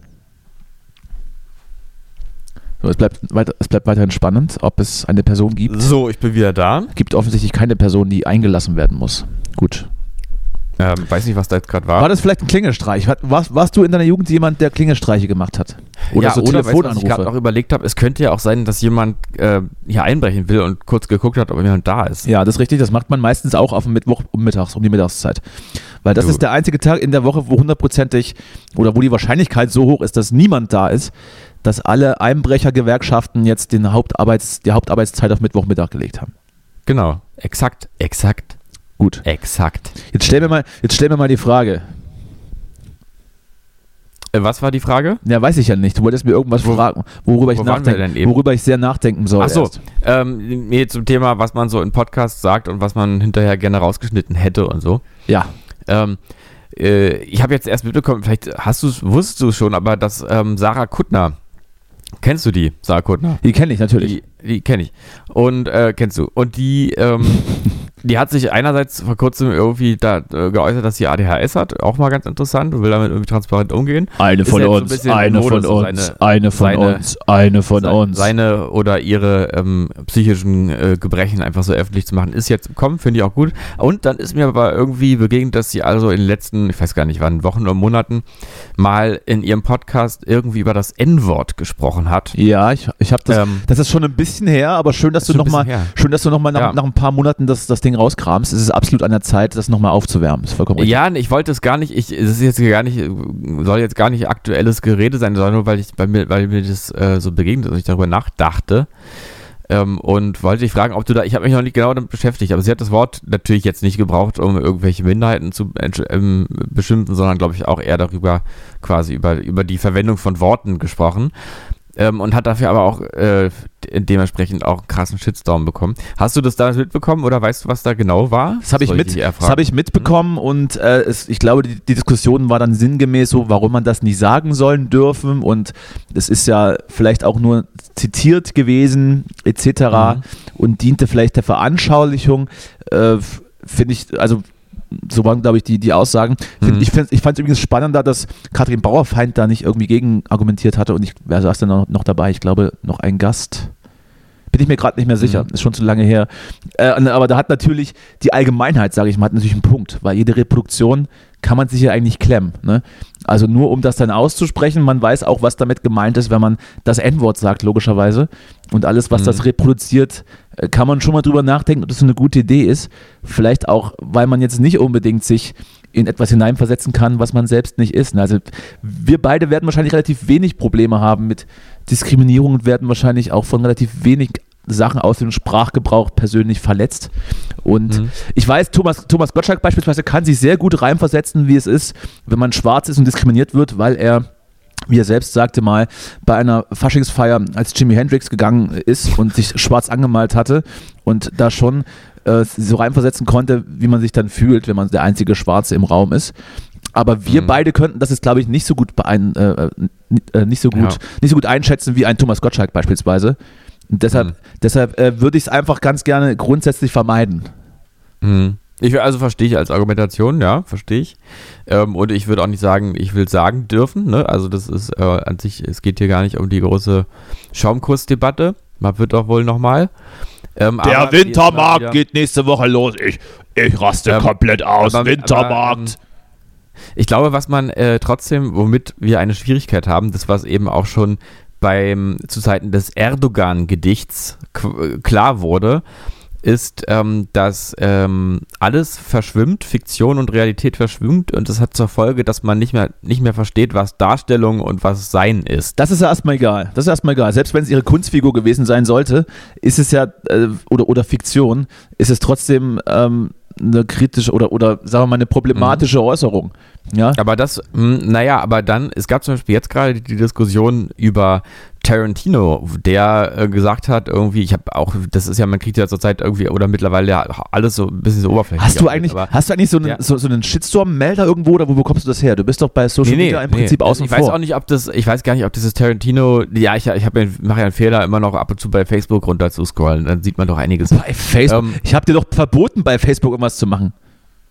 So, es, bleibt weiter, es bleibt weiterhin spannend, ob es eine Person gibt. So, ich bin wieder da. Gibt offensichtlich keine Person, die eingelassen werden muss. Gut. Ähm, weiß nicht, was da jetzt gerade war. War das vielleicht ein Klingelstreich? Warst, warst du in deiner Jugend jemand, der Klingelstreiche gemacht hat? Oder ja, so oder weißt was ich gerade noch überlegt habe, es könnte ja auch sein, dass jemand äh, hier einbrechen will und kurz geguckt hat, ob jemand da ist. Ja, das ist richtig. Das macht man meistens auch auf dem Mittwoch um mittags, um die Mittagszeit. Weil das Du. ist der einzige Tag in der Woche, wo hundertprozentig oder wo die Wahrscheinlichkeit so hoch ist, dass niemand da ist, dass alle Einbrechergewerkschaften jetzt den Hauptarbeits, die Hauptarbeitszeit auf Mittwochmittag gelegt haben. Genau. Exakt, exakt, Gut. exakt. Jetzt stell mir mal, jetzt stell mir mal die Frage. Äh, was war die Frage? Ja, weiß ich ja nicht. Du wolltest mir irgendwas Wo- fragen, worüber ich nachdenken, worüber ich sehr nachdenken soll. Ach so, erst. ähm, nee, zum Thema, was man so in Podcasts sagt und was man hinterher gerne rausgeschnitten hätte und so. Ja. Ähm, äh, ich habe jetzt erst mitbekommen, vielleicht hast du es, wusstest du es schon, aber dass ähm, Sarah Kuttner, kennst du die, Sarah Kuttner? Die kenne ich natürlich. Die, die kenne ich. Und äh, kennst du. Und die, ähm, (laughs) die hat sich einerseits vor kurzem irgendwie da äh, geäußert, dass sie ADHS hat, auch mal ganz interessant und will damit irgendwie transparent umgehen. Eine von jetzt so ein uns, eine von uns, seine- eine von seine- uns, eine von Se- uns. Seine oder ihre ähm, psychischen äh, Gebrechen einfach so öffentlich zu machen, ist jetzt im Kommen, finde ich auch gut. Und dann ist mir aber irgendwie begegnet, dass sie also in den letzten, ich weiß gar nicht wann, Wochen oder Monaten mal in ihrem Podcast irgendwie über das N-Wort gesprochen hat. Ja, ich, ich habe das. Ähm, das ist schon ein bisschen her, aber schön, dass du schon ein noch mal, bisschen her. schön, dass du noch mal nach, Ja. nach ein paar Monaten das, das Ding rauskramst. Es ist absolut an der Zeit, das noch mal aufzuwärmen. Ist vollkommen richtig. Ja, ich wollte es gar nicht, ich, es ist jetzt gar nicht, soll jetzt gar nicht aktuelles Gerede sein, sondern nur, weil ich, bei mir, weil mir das äh, so begegnet ist und ich darüber nachdachte. Ähm, und wollte dich fragen, ob du da, ich habe mich noch nicht genau damit beschäftigt, aber sie hat das Wort natürlich jetzt nicht gebraucht, um irgendwelche Minderheiten zu entsch- ähm, beschimpfen, sondern glaube ich auch eher darüber, quasi über, über die Verwendung von Worten gesprochen. Ähm, und hat dafür aber auch äh, de- dementsprechend auch einen krassen Shitstorm bekommen. Hast du das damals mitbekommen oder weißt du, was da genau war? Das habe ich, mit, das hab ich mitbekommen und äh, es, ich glaube, die, die Diskussion war dann sinngemäß so, warum man das nicht sagen sollen dürfen und es ist ja vielleicht auch nur zitiert gewesen etc. Mhm. und diente vielleicht der Veranschaulichung, äh, finde ich, also so waren, glaube ich, die, die Aussagen. Mhm. Ich, ich fand es übrigens spannender, dass Katrin Bauerfeind da nicht irgendwie gegen argumentiert hatte und ich, wer saß denn noch, noch dabei? Ich glaube, noch ein Gast. Bin ich mir gerade nicht mehr sicher, Mhm. ist schon zu lange her. Äh, aber da hat natürlich die Allgemeinheit, sage ich mal, hat natürlich einen Punkt, weil jede Reproduktion kann man sich ja eigentlich klemmen. Ne? Also nur um das dann auszusprechen, man weiß auch, was damit gemeint ist, wenn man das N-Wort sagt, logischerweise. Und alles, was Mhm. das reproduziert, äh, kann man schon mal drüber nachdenken, ob das eine gute Idee ist. Vielleicht auch, weil man jetzt nicht unbedingt sich in etwas hineinversetzen kann, was man selbst nicht ist. Also wir beide werden wahrscheinlich relativ wenig Probleme haben mit Diskriminierung und werden wahrscheinlich auch von relativ wenig Sachen aus dem Sprachgebrauch persönlich verletzt. Und Mhm. ich weiß, Thomas, Thomas Gottschalk beispielsweise kann sich sehr gut reinversetzen, wie es ist, wenn man schwarz ist und diskriminiert wird, weil er wie er selbst sagte mal, bei einer Faschingsfeier, als Jimi Hendrix gegangen ist und sich schwarz angemalt hatte und da schon äh, so reinversetzen konnte, wie man sich dann fühlt, wenn man der einzige Schwarze im Raum ist. Aber wir Mhm. beide könnten das jetzt, glaube ich, nicht so gut beein, äh, äh, äh, nicht so gut, Ja. nicht so gut einschätzen wie ein Thomas Gottschalk beispielsweise. Und deshalb, Mhm. deshalb äh, würde ich es einfach ganz gerne grundsätzlich vermeiden. Mhm. Ich also verstehe ich als Argumentation, ja, verstehe ich. Ähm, und ich würde auch nicht sagen, ich will sagen dürfen. Ne? Also das ist äh, an sich, es geht hier gar nicht um die große Schaumkursdebatte. Man wird doch wohl nochmal. Ähm, Der Wintermarkt geht nächste Woche los. Ich, ich raste Ähm, komplett aus. aber- Wintermarkt. aber, ähm, Ich glaube, was man äh, trotzdem, womit wir eine Schwierigkeit haben, das was eben auch schon beim zu Zeiten des Erdogan-Gedichts qu- klar wurde, ist, ähm, dass ähm, alles verschwimmt, Fiktion und Realität verschwimmt und das hat zur Folge, dass man nicht mehr, nicht mehr versteht, was Darstellung und was Sein ist. Das ist ja erstmal egal. Das ist erstmal egal. Selbst wenn es ihre Kunstfigur gewesen sein sollte, ist es ja, äh, oder, oder Fiktion, ist es trotzdem ähm, eine kritische oder, oder sagen wir mal eine problematische Äußerung. Ja? Aber das, mh, naja, aber dann, es gab zum Beispiel jetzt gerade die Diskussion über Tarantino, der äh, gesagt hat, irgendwie, ich habe auch, das ist ja, man kriegt ja zurzeit irgendwie, oder mittlerweile ja alles so ein bisschen so oberflächlich. Hast du eigentlich, aber- hast du eigentlich so einen, Ja. so, so einen Shitstorm-Melder irgendwo oder wo bekommst du das her? Du bist doch bei Social Media im Prinzip außen ich weiß vor. auch nicht, ob das, ich weiß gar nicht, ob dieses Tarantino, ja, ich, ich habe mache ja einen Fehler, immer noch ab und zu bei Facebook runter zu scrollen, dann sieht man doch einiges. bei Facebook. Ähm, ich habe dir doch verboten, bei Facebook irgendwas zu machen.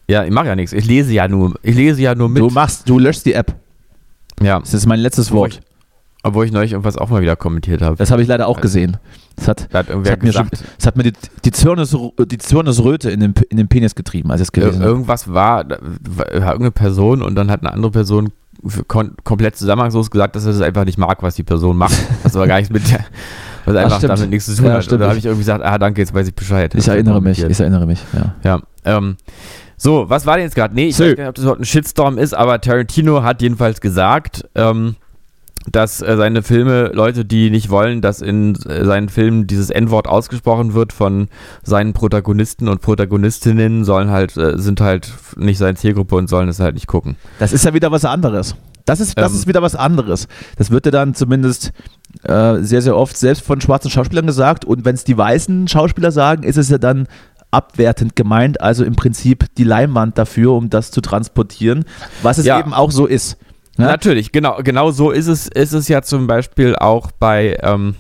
Ja, ich mache ja nichts, ich lese ja nur, ich lese ja nur mit. Du machst, du löschst die App. ja. Das ist mein letztes Wort. Obwohl ich neulich irgendwas auch mal wieder kommentiert habe. Das habe ich leider auch gesehen. Das hat, Da hat das hat, mir, schon, das hat mir die, die, Zirnes, die Zirnesröte in den, in den Penis getrieben, als es Ir gelesen habe. irgendwas war, war irgendeine Person und dann hat eine andere Person kon komplett zusammenhangslos gesagt, dass er das einfach nicht mag, was die Person macht. Was aber gar nichts mit der, was einfach stimmt. damit nichts zu tun Ja, hat. Und da habe ich irgendwie gesagt, ah danke, jetzt weiß ich Bescheid. Ich erinnere mich, ich erinnere mich, ja. Ja, ähm, so, was war denn jetzt gerade? Nee, ich So. weiß gar nicht, ob das überhaupt ein Shitstorm ist, aber Tarantino hat jedenfalls gesagt, ähm, dass äh, seine Filme, Leute, die nicht wollen, dass in äh, seinen Filmen dieses N-Wort ausgesprochen wird von seinen Protagonisten und Protagonistinnen, sollen halt, äh, sind halt nicht seine Zielgruppe und sollen es halt nicht gucken. Das ist ja wieder was anderes. Das ist, das Ähm. ist wieder was anderes. Das wird ja dann zumindest äh, sehr, sehr oft selbst von schwarzen Schauspielern gesagt. Und wenn es die weißen Schauspieler sagen, ist es ja dann abwertend gemeint. Also im Prinzip die Leinwand dafür, um das zu transportieren, was es Ja. eben auch so ist. Ja? Natürlich, genau, genau so ist es, ist es ja zum Beispiel auch bei, ähm,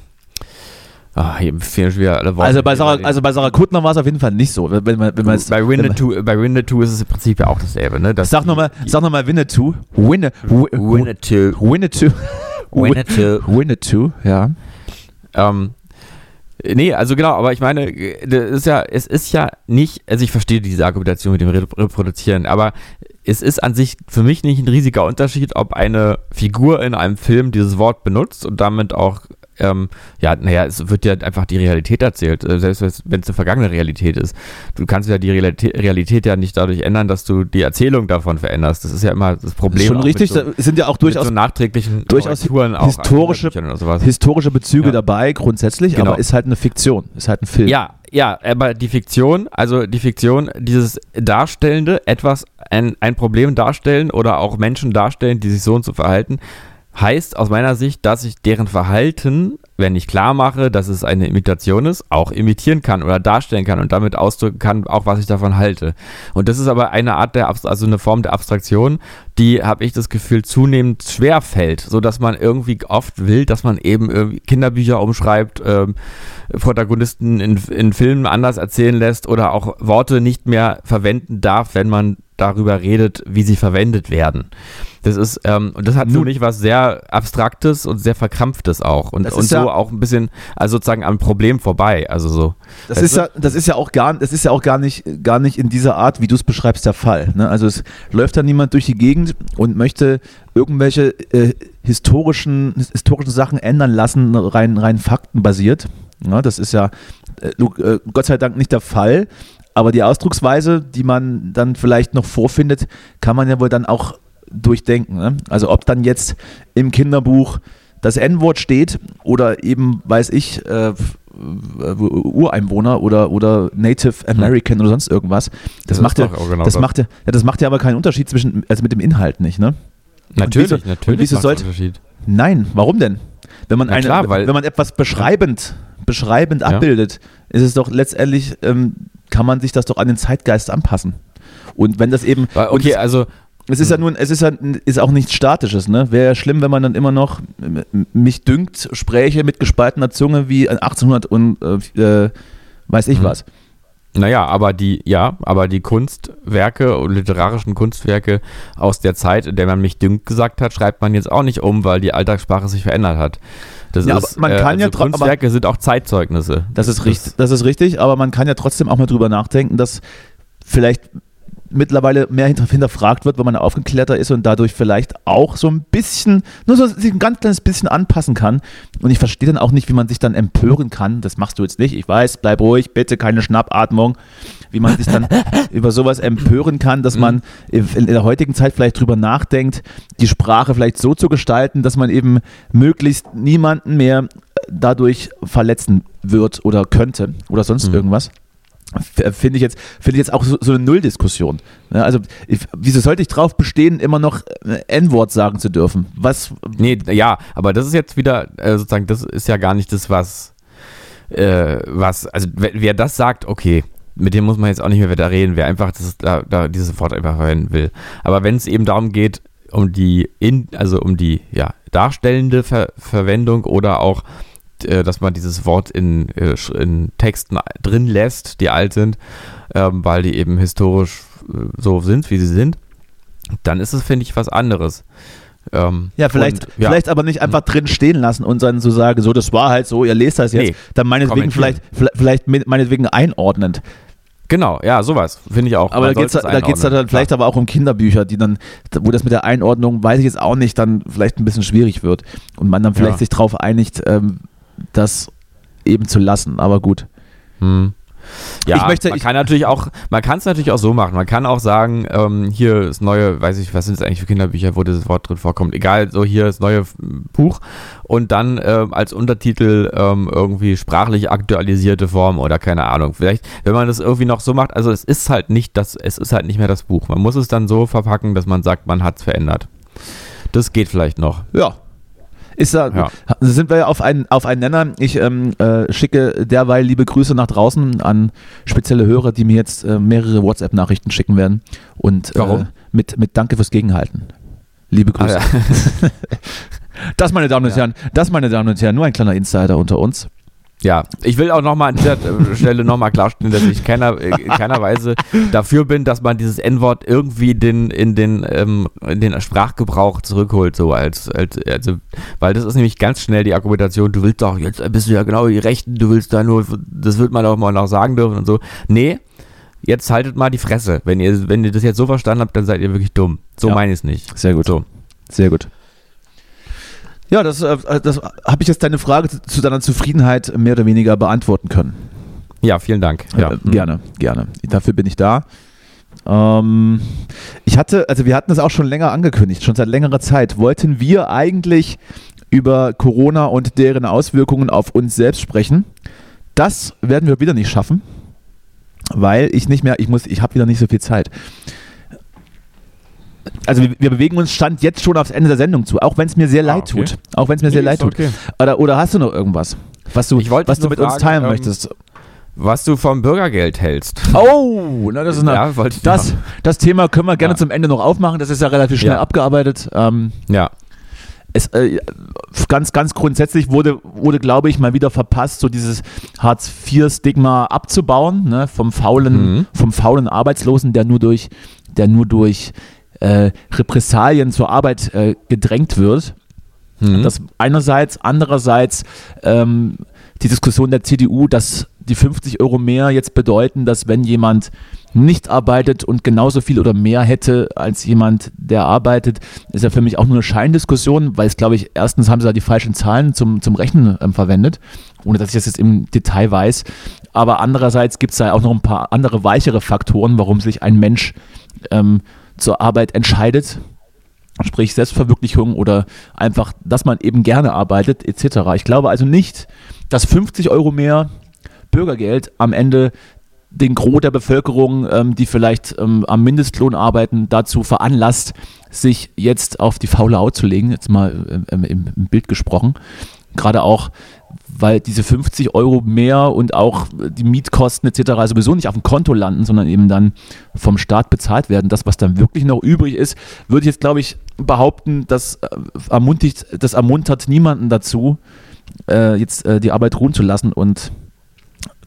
ah, hier fehlen schon wieder alle Worte. Also bei Sarah, also bei Sarah Kuttner war es auf jeden Fall nicht so. Wenn, man, wenn man jetzt- bei wenn man- Winnetou, bei Winnetou ist es im Prinzip ja auch dasselbe, ne? Das Sag nochmal sag noch mal Winnetou. Winne, Winnetou. Winnetou. Winnetou. (laughs) Winnetou, ja. Ähm, nee, also genau, aber ich meine, äh, das ist ja, es ist ja nicht, also ich verstehe diese Argumentation mit dem Re- Reproduzieren, aber es ist an sich für mich nicht ein riesiger Unterschied, ob eine Figur in einem Film dieses Wort benutzt und damit auch, ähm, ja, naja, es wird ja einfach die Realität erzählt, äh, selbst wenn es eine vergangene Realität ist. Du kannst ja die Realität, Realität ja nicht dadurch ändern, dass du die Erzählung davon veränderst. Das ist ja immer das Problem. Schon richtig, so, sind ja auch durchaus so nachträglichen durchaus historische- historische Bezüge Ja. dabei, grundsätzlich, Genau. aber ist halt eine Fiktion, ist halt ein Film. Ja, ja, aber die Fiktion, also die Fiktion, dieses Darstellende, etwas, ein, ein Problem darstellen oder auch Menschen darstellen, die sich so und so verhalten, heißt aus meiner Sicht, dass ich deren Verhalten, wenn ich klar mache, dass es eine Imitation ist, auch imitieren kann oder darstellen kann und damit ausdrücken kann, auch was ich davon halte. Und das ist aber eine Art der, also eine Form der Abstraktion, die, habe ich das Gefühl, zunehmend schwer fällt, so dass man irgendwie oft will, dass man eben Kinderbücher umschreibt, ähm, Protagonisten in, in Filmen anders erzählen lässt oder auch Worte nicht mehr verwenden darf, wenn man darüber redet, wie sie verwendet werden. Das ist, ähm, und das hat für Nun- mich was sehr Abstraktes und sehr Verkrampftes auch. Und, und so ja- auch ein bisschen, also sozusagen am Problem vorbei. Also so. Das ist ja, das ist ja auch gar, das ist ja auch gar nicht, gar nicht in dieser Art, wie du es beschreibst, der Fall. Ne? Also es läuft da niemand durch die Gegend und möchte irgendwelche äh, historischen, historischen Sachen ändern lassen, rein, rein faktenbasiert. Ja, das ist ja äh, äh, Gott sei Dank nicht der Fall. Aber die Ausdrucksweise, die man dann vielleicht noch vorfindet, kann man ja wohl dann auch durchdenken. Ne? Also ob dann jetzt im Kinderbuch das N-Wort steht oder eben, weiß ich, äh, äh, Ureinwohner oder, oder Native American oder sonst irgendwas. Das, ist macht ja, genau das macht ja, das macht ja aber keinen Unterschied zwischen, also mit dem Inhalt nicht, ne? Natürlich, wieso- natürlich. und wieso sollte- Unterschied. Nein, warum denn? Wenn man, eine, klar, wenn man etwas beschreibend, beschreibend Ja. abbildet, ist es doch letztendlich, ähm, kann man sich das doch an den Zeitgeist anpassen. Und wenn das eben, Okay, also es ist ja nun, es ist ja ist auch nichts Statisches, ne? Wäre ja schlimm, wenn man dann immer noch mich dünkt, spräche mit gespaltener Zunge wie 1800 und äh, äh, weiß ich Mhm. was. Naja, aber die, ja, aber die Kunstwerke literarischen Kunstwerke aus der Zeit, in der man mich dünkt gesagt hat, schreibt man jetzt auch nicht um, weil die Alltagssprache sich verändert hat. Das Ja, ist, man äh, kann ja also aber- Kunstwerke sind auch Zeitzeugnisse. Das ist richtig, das ist richtig, aber man kann ja trotzdem auch mal drüber nachdenken, dass vielleicht mittlerweile mehr hinter, hinterfragt wird, wenn man aufgeklärter ist und dadurch vielleicht auch so ein bisschen, nur so sich ein ganz kleines bisschen anpassen kann. Und ich verstehe dann auch nicht, wie man sich dann empören kann. Das machst du jetzt nicht. Ich weiß, bleib ruhig, bitte keine Schnappatmung. Wie man sich dann (laughs) über sowas empören kann, dass man in in der heutigen Zeit vielleicht drüber nachdenkt, die Sprache vielleicht so zu gestalten, dass man eben möglichst niemanden mehr dadurch verletzen wird oder könnte oder sonst Mhm. irgendwas. F- Finde ich jetzt, finde ich jetzt auch so, so eine Nulldiskussion. Ja, also, ich, wieso sollte ich drauf bestehen, immer noch äh, N-Wort sagen zu dürfen? Was, Nee, ja, aber das ist jetzt wieder, äh, sozusagen, das ist ja gar nicht das, was, äh, was, also wer, wer das sagt, okay, mit dem muss man jetzt auch nicht mehr weiter reden, wer einfach das, da, da dieses Wort einfach verwenden will. Aber wenn es eben darum geht, um die, in, also um die, ja, darstellende Ver Verwendung oder auch, äh, dass man dieses Wort in, äh, in Texten drin lässt, die alt sind, ähm, weil die eben historisch äh, so sind, wie sie sind, dann ist es, finde ich, was anderes. Ähm, Ja, vielleicht, und, ja, vielleicht aber nicht einfach drin stehen lassen und dann so sagen, so, das war halt so, ihr lest das jetzt, Nee, dann meinetwegen vielleicht, vielleicht, meinetwegen einordnend. Genau, ja, sowas finde ich auch. Aber Man da geht es da geht's dann vielleicht aber auch um Kinderbücher, die dann, wo das mit der Einordnung, weiß ich jetzt auch nicht, dann vielleicht ein bisschen schwierig wird und man dann vielleicht Ja. sich darauf einigt, ähm, das eben zu lassen. Aber gut. Hm. Ja, Ich möchte- man ich- kann natürlich auch, man kann es natürlich auch so machen. Man kann auch sagen, ähm, hier ist neue, weiß ich, was sind es eigentlich für Kinderbücher, wo dieses Wort drin vorkommt. Egal, so hier ist neue Buch und dann ähm, als Untertitel ähm, irgendwie sprachlich aktualisierte Form oder keine Ahnung. Vielleicht, wenn man das irgendwie noch so macht, also es ist halt nicht das, es ist halt nicht mehr das Buch. Man muss es dann so verpacken, dass man sagt, man hat es verändert. Das geht vielleicht noch. Ja. Ist da, Ja. sind wir ja auf einen, auf einen Nenner. Ich ähm, äh, schicke derweil liebe Grüße nach draußen an spezielle Hörer, die mir jetzt äh, mehrere WhatsApp-Nachrichten schicken werden. Und? Äh, mit, mit Danke fürs Gegenhalten. Liebe Grüße. Ah, ja. (laughs) Das, meine Damen und Herren, das, meine Damen und Herren, nur ein kleiner Insider unter uns. Ja, ich will auch nochmal an dieser äh, Stelle nochmal klarstellen, dass ich keiner, äh, in keiner Weise dafür bin, dass man dieses N-Wort irgendwie den, in, den, ähm, in den Sprachgebrauch zurückholt, so als, als, also, weil das ist nämlich ganz schnell die Argumentation, du willst doch, jetzt bist du ja genau die Rechten, du willst da nur, das wird man auch mal noch sagen dürfen und so. Nee, jetzt haltet mal die Fresse. Wenn ihr, wenn ihr das jetzt so verstanden habt, dann seid ihr wirklich dumm. So Ja. meine ich es nicht. Sehr gut. So. Sehr gut. Ja, das, äh, das habe ich jetzt deine Frage zu- deiner Zufriedenheit mehr oder weniger beantworten können. Ja, vielen Dank. Ja. Äh, gerne, gerne. Dafür bin ich da. Ähm, ich hatte, also wir hatten das auch schon länger angekündigt, schon seit längerer Zeit. Wollten wir eigentlich über Corona und deren Auswirkungen auf uns selbst sprechen? Das werden wir wieder nicht schaffen, weil ich nicht mehr, ich muss, ich habe wieder nicht so viel Zeit. Also wir, wir bewegen uns Stand jetzt schon aufs Ende der Sendung zu, auch wenn es mir sehr leid okay. tut. Auch wenn es mir sehr leid tut. Okay. Oder, oder hast du noch irgendwas, was du, was du mit uns fragen, teilen ähm, möchtest? Was du vom Bürgergeld hältst. Oh, na, das ist eine, Ja, wollte ich das, das Thema können wir gerne Ja. zum Ende noch aufmachen. Das ist ja relativ schnell Ja. abgearbeitet. Ähm, Ja. es, äh, ganz, ganz grundsätzlich wurde, wurde, glaube ich, mal wieder verpasst, so dieses Hartz-IV-Stigma abzubauen, ne, vom faulen, Mhm. vom faulen Arbeitslosen, der nur durch, der nur durch äh, Repressalien zur Arbeit äh, gedrängt wird. Mhm. Das einerseits, andererseits ähm, die Diskussion der CDU, dass die 50 Euro mehr jetzt bedeuten, dass wenn jemand nicht arbeitet und genauso viel oder mehr hätte als jemand, der arbeitet, ist ja für mich auch nur eine Scheindiskussion, weil es glaube ich, erstens haben sie da die falschen Zahlen zum, zum Rechnen ähm, verwendet, ohne dass ich das jetzt im Detail weiß. Aber andererseits gibt es da auch noch ein paar andere weichere Faktoren, warum sich ein Mensch ähm, zur Arbeit entscheidet sprich Selbstverwirklichung oder einfach, dass man eben gerne arbeitet, etc. Ich glaube also nicht, dass 50 Euro mehr Bürgergeld am Ende den Gros der Bevölkerung, ähm, die vielleicht ähm, am Mindestlohn arbeiten, dazu veranlasst, sich jetzt auf die faule Haut zu legen, jetzt mal ähm, im, im Bild gesprochen. Gerade auch, weil diese 50 Euro mehr und auch die Mietkosten etc. sowieso nicht auf dem Konto landen, sondern eben dann vom Staat bezahlt werden. Das, was dann wirklich noch übrig ist, würde ich jetzt, glaube ich, behaupten, das, äh, ermutigt, das ermuntert niemanden dazu, äh, jetzt äh, die Arbeit ruhen zu lassen und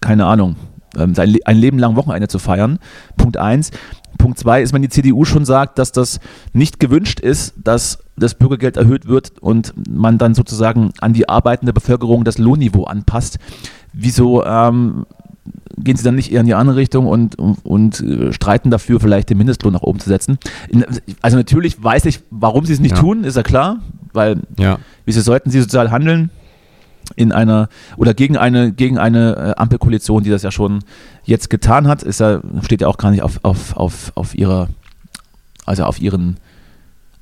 keine Ahnung, ähm, sein ein Leben lang Wochenende zu feiern. Punkt eins. Punkt zwei ist, wenn die CDU schon sagt, dass das nicht gewünscht ist, dass das Bürgergeld erhöht wird und man dann sozusagen an die arbeitende Bevölkerung das Lohnniveau anpasst. Wieso ähm, gehen sie dann nicht eher in die andere Richtung und, und, und äh, streiten dafür, vielleicht den Mindestlohn nach oben zu setzen? Also natürlich weiß ich, warum sie es nicht Ja. tun, ist ja klar, weil Ja. Wieso sollten sie sozial handeln in einer oder gegen eine gegen eine äh, Ampelkoalition, die das ja schon jetzt getan hat, ist ja steht ja auch gar nicht auf auf auf auf ihrer also auf ihren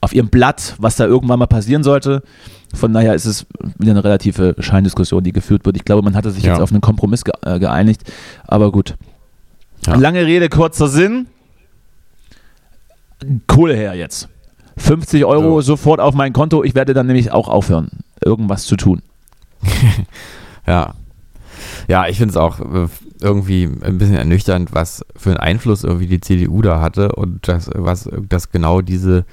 auf ihrem Blatt, was da irgendwann mal passieren sollte. Von daher ist es wieder eine relative Scheindiskussion, die geführt wird. Ich glaube, man hatte sich Ja. jetzt auf einen Kompromiss äh, geeinigt, aber gut. Ja. Lange Rede, kurzer Sinn. Kohle her jetzt. 50 Euro So. sofort auf mein Konto. Ich werde dann nämlich auch aufhören, irgendwas zu tun. (laughs) Ja. Ja, ich finde es auch äh, irgendwie ein bisschen ernüchternd, was für einen Einfluss irgendwie die CDU da hatte und das, was das genau diese,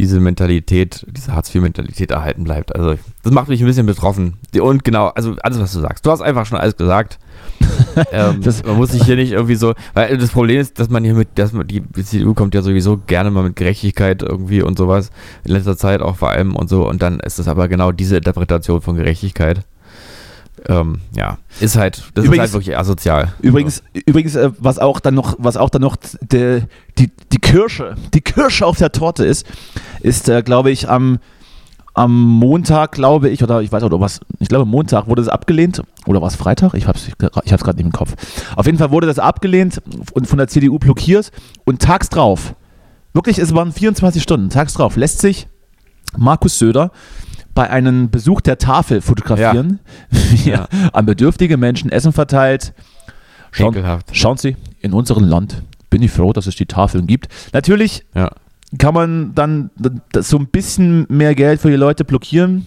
diese Mentalität, diese Hartz-IV-Mentalität erhalten bleibt. Also das macht mich ein bisschen betroffen. Und genau, also alles, was du sagst. Du hast einfach schon alles gesagt. (laughs) ähm, Das- man muss sich hier nicht irgendwie so, weil das Problem ist, dass man hier mit, dass man, die CDU kommt ja sowieso gerne mal mit Gerechtigkeit irgendwie und sowas, in letzter Zeit auch vor allem und so, und dann ist das aber genau diese Interpretation von Gerechtigkeit. Ähm, ja, ist halt, das Übrigens- ist halt wirklich asozial. Übrigens, übrigens äh, was auch dann noch, was auch dann noch de, die, die Kirsche, die Kirsche auf der Torte ist, ist, äh, glaube ich, am, am Montag, glaube ich, oder ich weiß nicht, oder was, ich glaube Montag wurde es abgelehnt, oder war es Freitag? Ich habe es ich hab's gerade nicht im Kopf. Auf jeden Fall wurde das abgelehnt und von der CDU blockiert und tags drauf, wirklich, es waren 24 Stunden, tags drauf, lässt sich Markus Söder bei einem Besuch der Tafel fotografieren, wie er (laughs) an bedürftige Menschen Essen verteilt. Schauen, schauen Sie, in unserem Land bin ich froh, dass es die Tafeln gibt. Natürlich Ja. kann man dann so ein bisschen mehr Geld für die Leute blockieren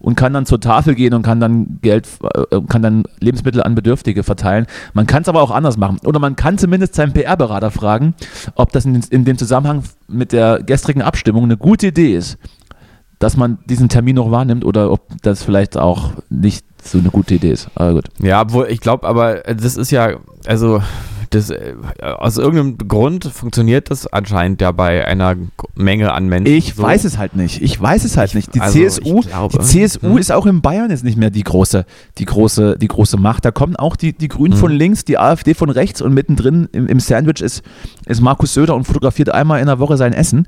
und kann dann zur Tafel gehen und kann dann Geld, äh, kann dann Lebensmittel an Bedürftige verteilen. Man kann es aber auch anders machen. Oder man kann zumindest seinen PR-Berater fragen, ob das in, in dem Zusammenhang mit der gestrigen Abstimmung eine gute Idee ist, dass man diesen Termin noch wahrnimmt oder ob das vielleicht auch nicht so eine gute Idee ist. Aber gut. Ja, obwohl ich glaube, aber das ist ja, also das, äh, aus irgendeinem Grund funktioniert das anscheinend ja bei einer Menge an Menschen. Ich so. weiß es halt nicht. Ich weiß es halt nicht. Die also, CSU, die CSU Hm. ist auch in Bayern jetzt nicht mehr die große, die große, die große Macht. Da kommen auch die, die Grünen Hm. von links, die AfD von rechts und mittendrin im, im Sandwich ist, ist Markus Söder und fotografiert einmal in der Woche sein Essen.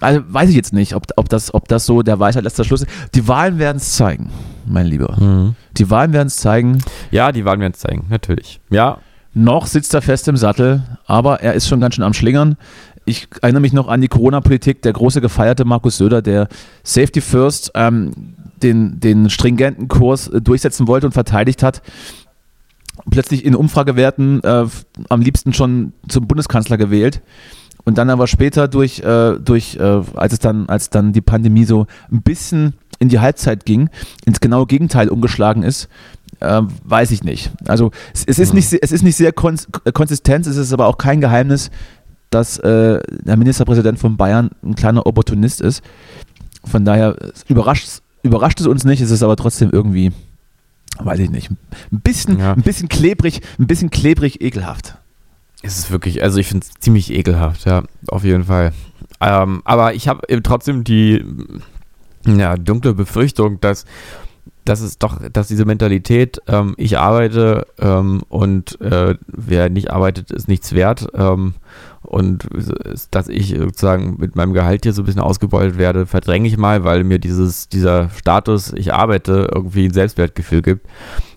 Also weiß ich jetzt nicht, ob, ob, das, ob das so der Weisheit letzter Schluss ist. Die Wahlen werden es zeigen, mein Lieber. Mhm. Die Wahlen werden es zeigen. Ja, die werden wir uns zeigen, natürlich. Ja, Noch sitzt er fest im Sattel, aber er ist schon ganz schön am Schlingern. Ich erinnere mich noch an die Corona-Politik, der große gefeierte Markus Söder, der Safety First ähm, den, den stringenten Kurs äh, durchsetzen wollte und verteidigt hat. Plötzlich in Umfragewerten äh, am liebsten schon zum Bundeskanzler gewählt. Und dann aber später durch, äh, durch äh, als es dann, als dann die Pandemie so ein bisschen in die Halbzeit ging, ins genaue Gegenteil umgeschlagen ist, äh, weiß ich nicht. Also es, es, ist, Mhm. nicht, es ist nicht sehr kons äh, konsistent, es ist aber auch kein Geheimnis, dass äh, der Ministerpräsident von Bayern ein kleiner Opportunist ist. Von daher überrascht, überrascht es uns nicht, es ist aber trotzdem irgendwie, weiß ich nicht, ein bisschen, Ja. ein bisschen klebrig, ein bisschen klebrig ekelhaft. es ist wirklich, also ich finde es ziemlich ekelhaft, ja, auf jeden Fall. Ähm, aber ich habe eben trotzdem die ja, dunkle Befürchtung, dass, dass es doch, dass diese Mentalität, ähm, ich arbeite ähm, und äh, wer nicht arbeitet, ist nichts wert. Ähm, und dass ich sozusagen mit meinem Gehalt hier so ein bisschen ausgebeutet werde, verdränge ich mal, weil mir dieses, dieser Status, ich arbeite, irgendwie ein Selbstwertgefühl gibt.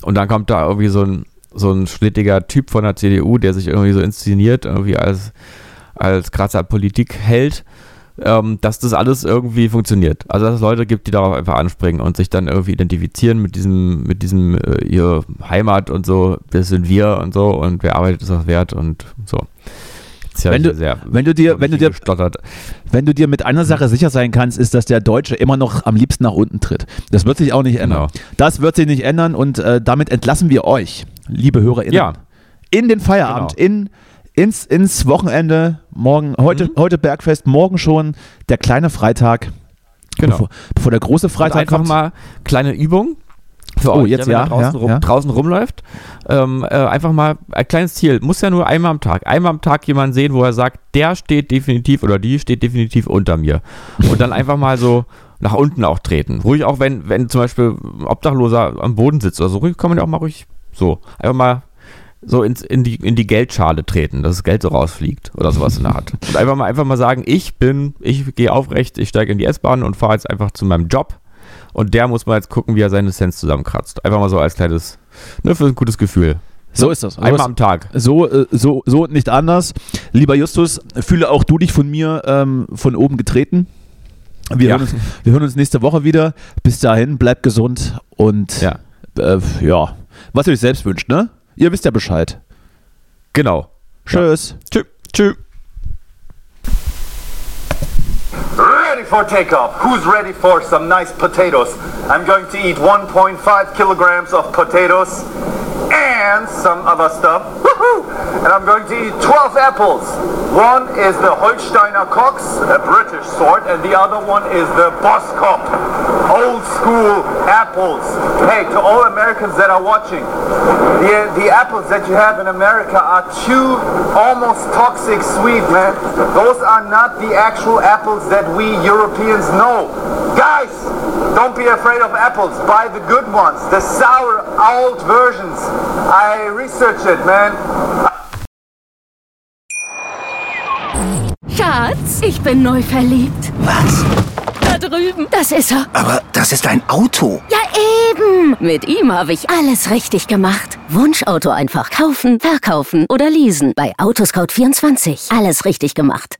Und dann kommt da irgendwie so ein, so ein schlittiger Typ von der CDU, der sich irgendwie so inszeniert, irgendwie als, als krasser Politik hält, ähm, dass das alles irgendwie funktioniert. Also dass es Leute gibt, die darauf einfach anspringen und sich dann irgendwie identifizieren mit diesem, mit diesem äh, ihr Heimat und so, das sind wir und so und wer arbeitet ist auch wert und so. Jetzt Wenn du- sehr, wenn du dir- wenn du dir- gestottert. Wenn du dir mit einer Sache sicher sein kannst, ist, dass der Deutsche immer noch am liebsten nach unten tritt. Das wird sich auch nicht ändern. Genau. Das wird sich nicht ändern und äh, damit entlassen wir euch, liebe HörerInnen, Ja. in den Feierabend, Genau. in, ins, ins Wochenende. Morgen, heute, Mhm. heute Bergfest, morgen schon der kleine Freitag. Genau. Bevor, bevor der große Und Freitag einfach kommt. mal kleine Übung für Oh, euch, jetzt wenn ja, draußen, ja, rum, ja. draußen rumläuft. Ähm, äh, einfach mal ein kleines Ziel. Muss ja nur einmal am Tag. Einmal am Tag jemanden sehen, wo er sagt, der steht definitiv oder die steht definitiv unter mir. Und dann einfach mal so nach unten auch treten. Ruhig auch, wenn, wenn zum Beispiel ein Obdachloser am Boden sitzt oder so, ruhig kann man ja auch mal ruhig so. Einfach mal so ins, in, die, in die Geldschale treten, dass das Geld so rausfliegt oder sowas in der Art. Und einfach mal, einfach mal sagen, ich bin, ich gehe aufrecht, ich steige in die S-Bahn und fahre jetzt einfach zu meinem Job. Und der muss mal jetzt gucken, wie er seine Cents zusammenkratzt. Einfach mal so als kleines, ne, für ein gutes Gefühl. so ist das. Einmal am Tag. So, äh, so, so und nicht anders. Lieber Justus, fühle auch du dich von mir ähm, von oben getreten. Wir, Ja. hören uns, wir hören uns nächste Woche wieder. Bis dahin, bleibt gesund und Ja. äh, ja, was ihr euch selbst wünscht, ne? Ihr wisst ja Bescheid. Genau. Tschüss. Tschüss. Tschüss. Ready for takeoff. Who's ready for some nice potatoes? I'm going to eat 1.5 kilograms of potatoes and some other stuff. And I'm going to eat 12 apples. One is the Holsteiner Cox, a British sort, and the other one is the Boskop. Old school apples. Hey, to all Americans that are watching, the, the apples that you have in America are too almost toxic sweet, man. Those are not the actual apples that we Europeans know. Guys, don't be afraid of apples. Buy the good ones, the sour old versions. I researched it, man. Schatz, ich bin neu verliebt. Was? Da drüben. Das ist er. Aber das ist ein Auto. Ja, eben. Mit ihm habe ich alles richtig gemacht. Wunschauto einfach kaufen, verkaufen oder leasen. Bei Autoscout24. Alles richtig gemacht.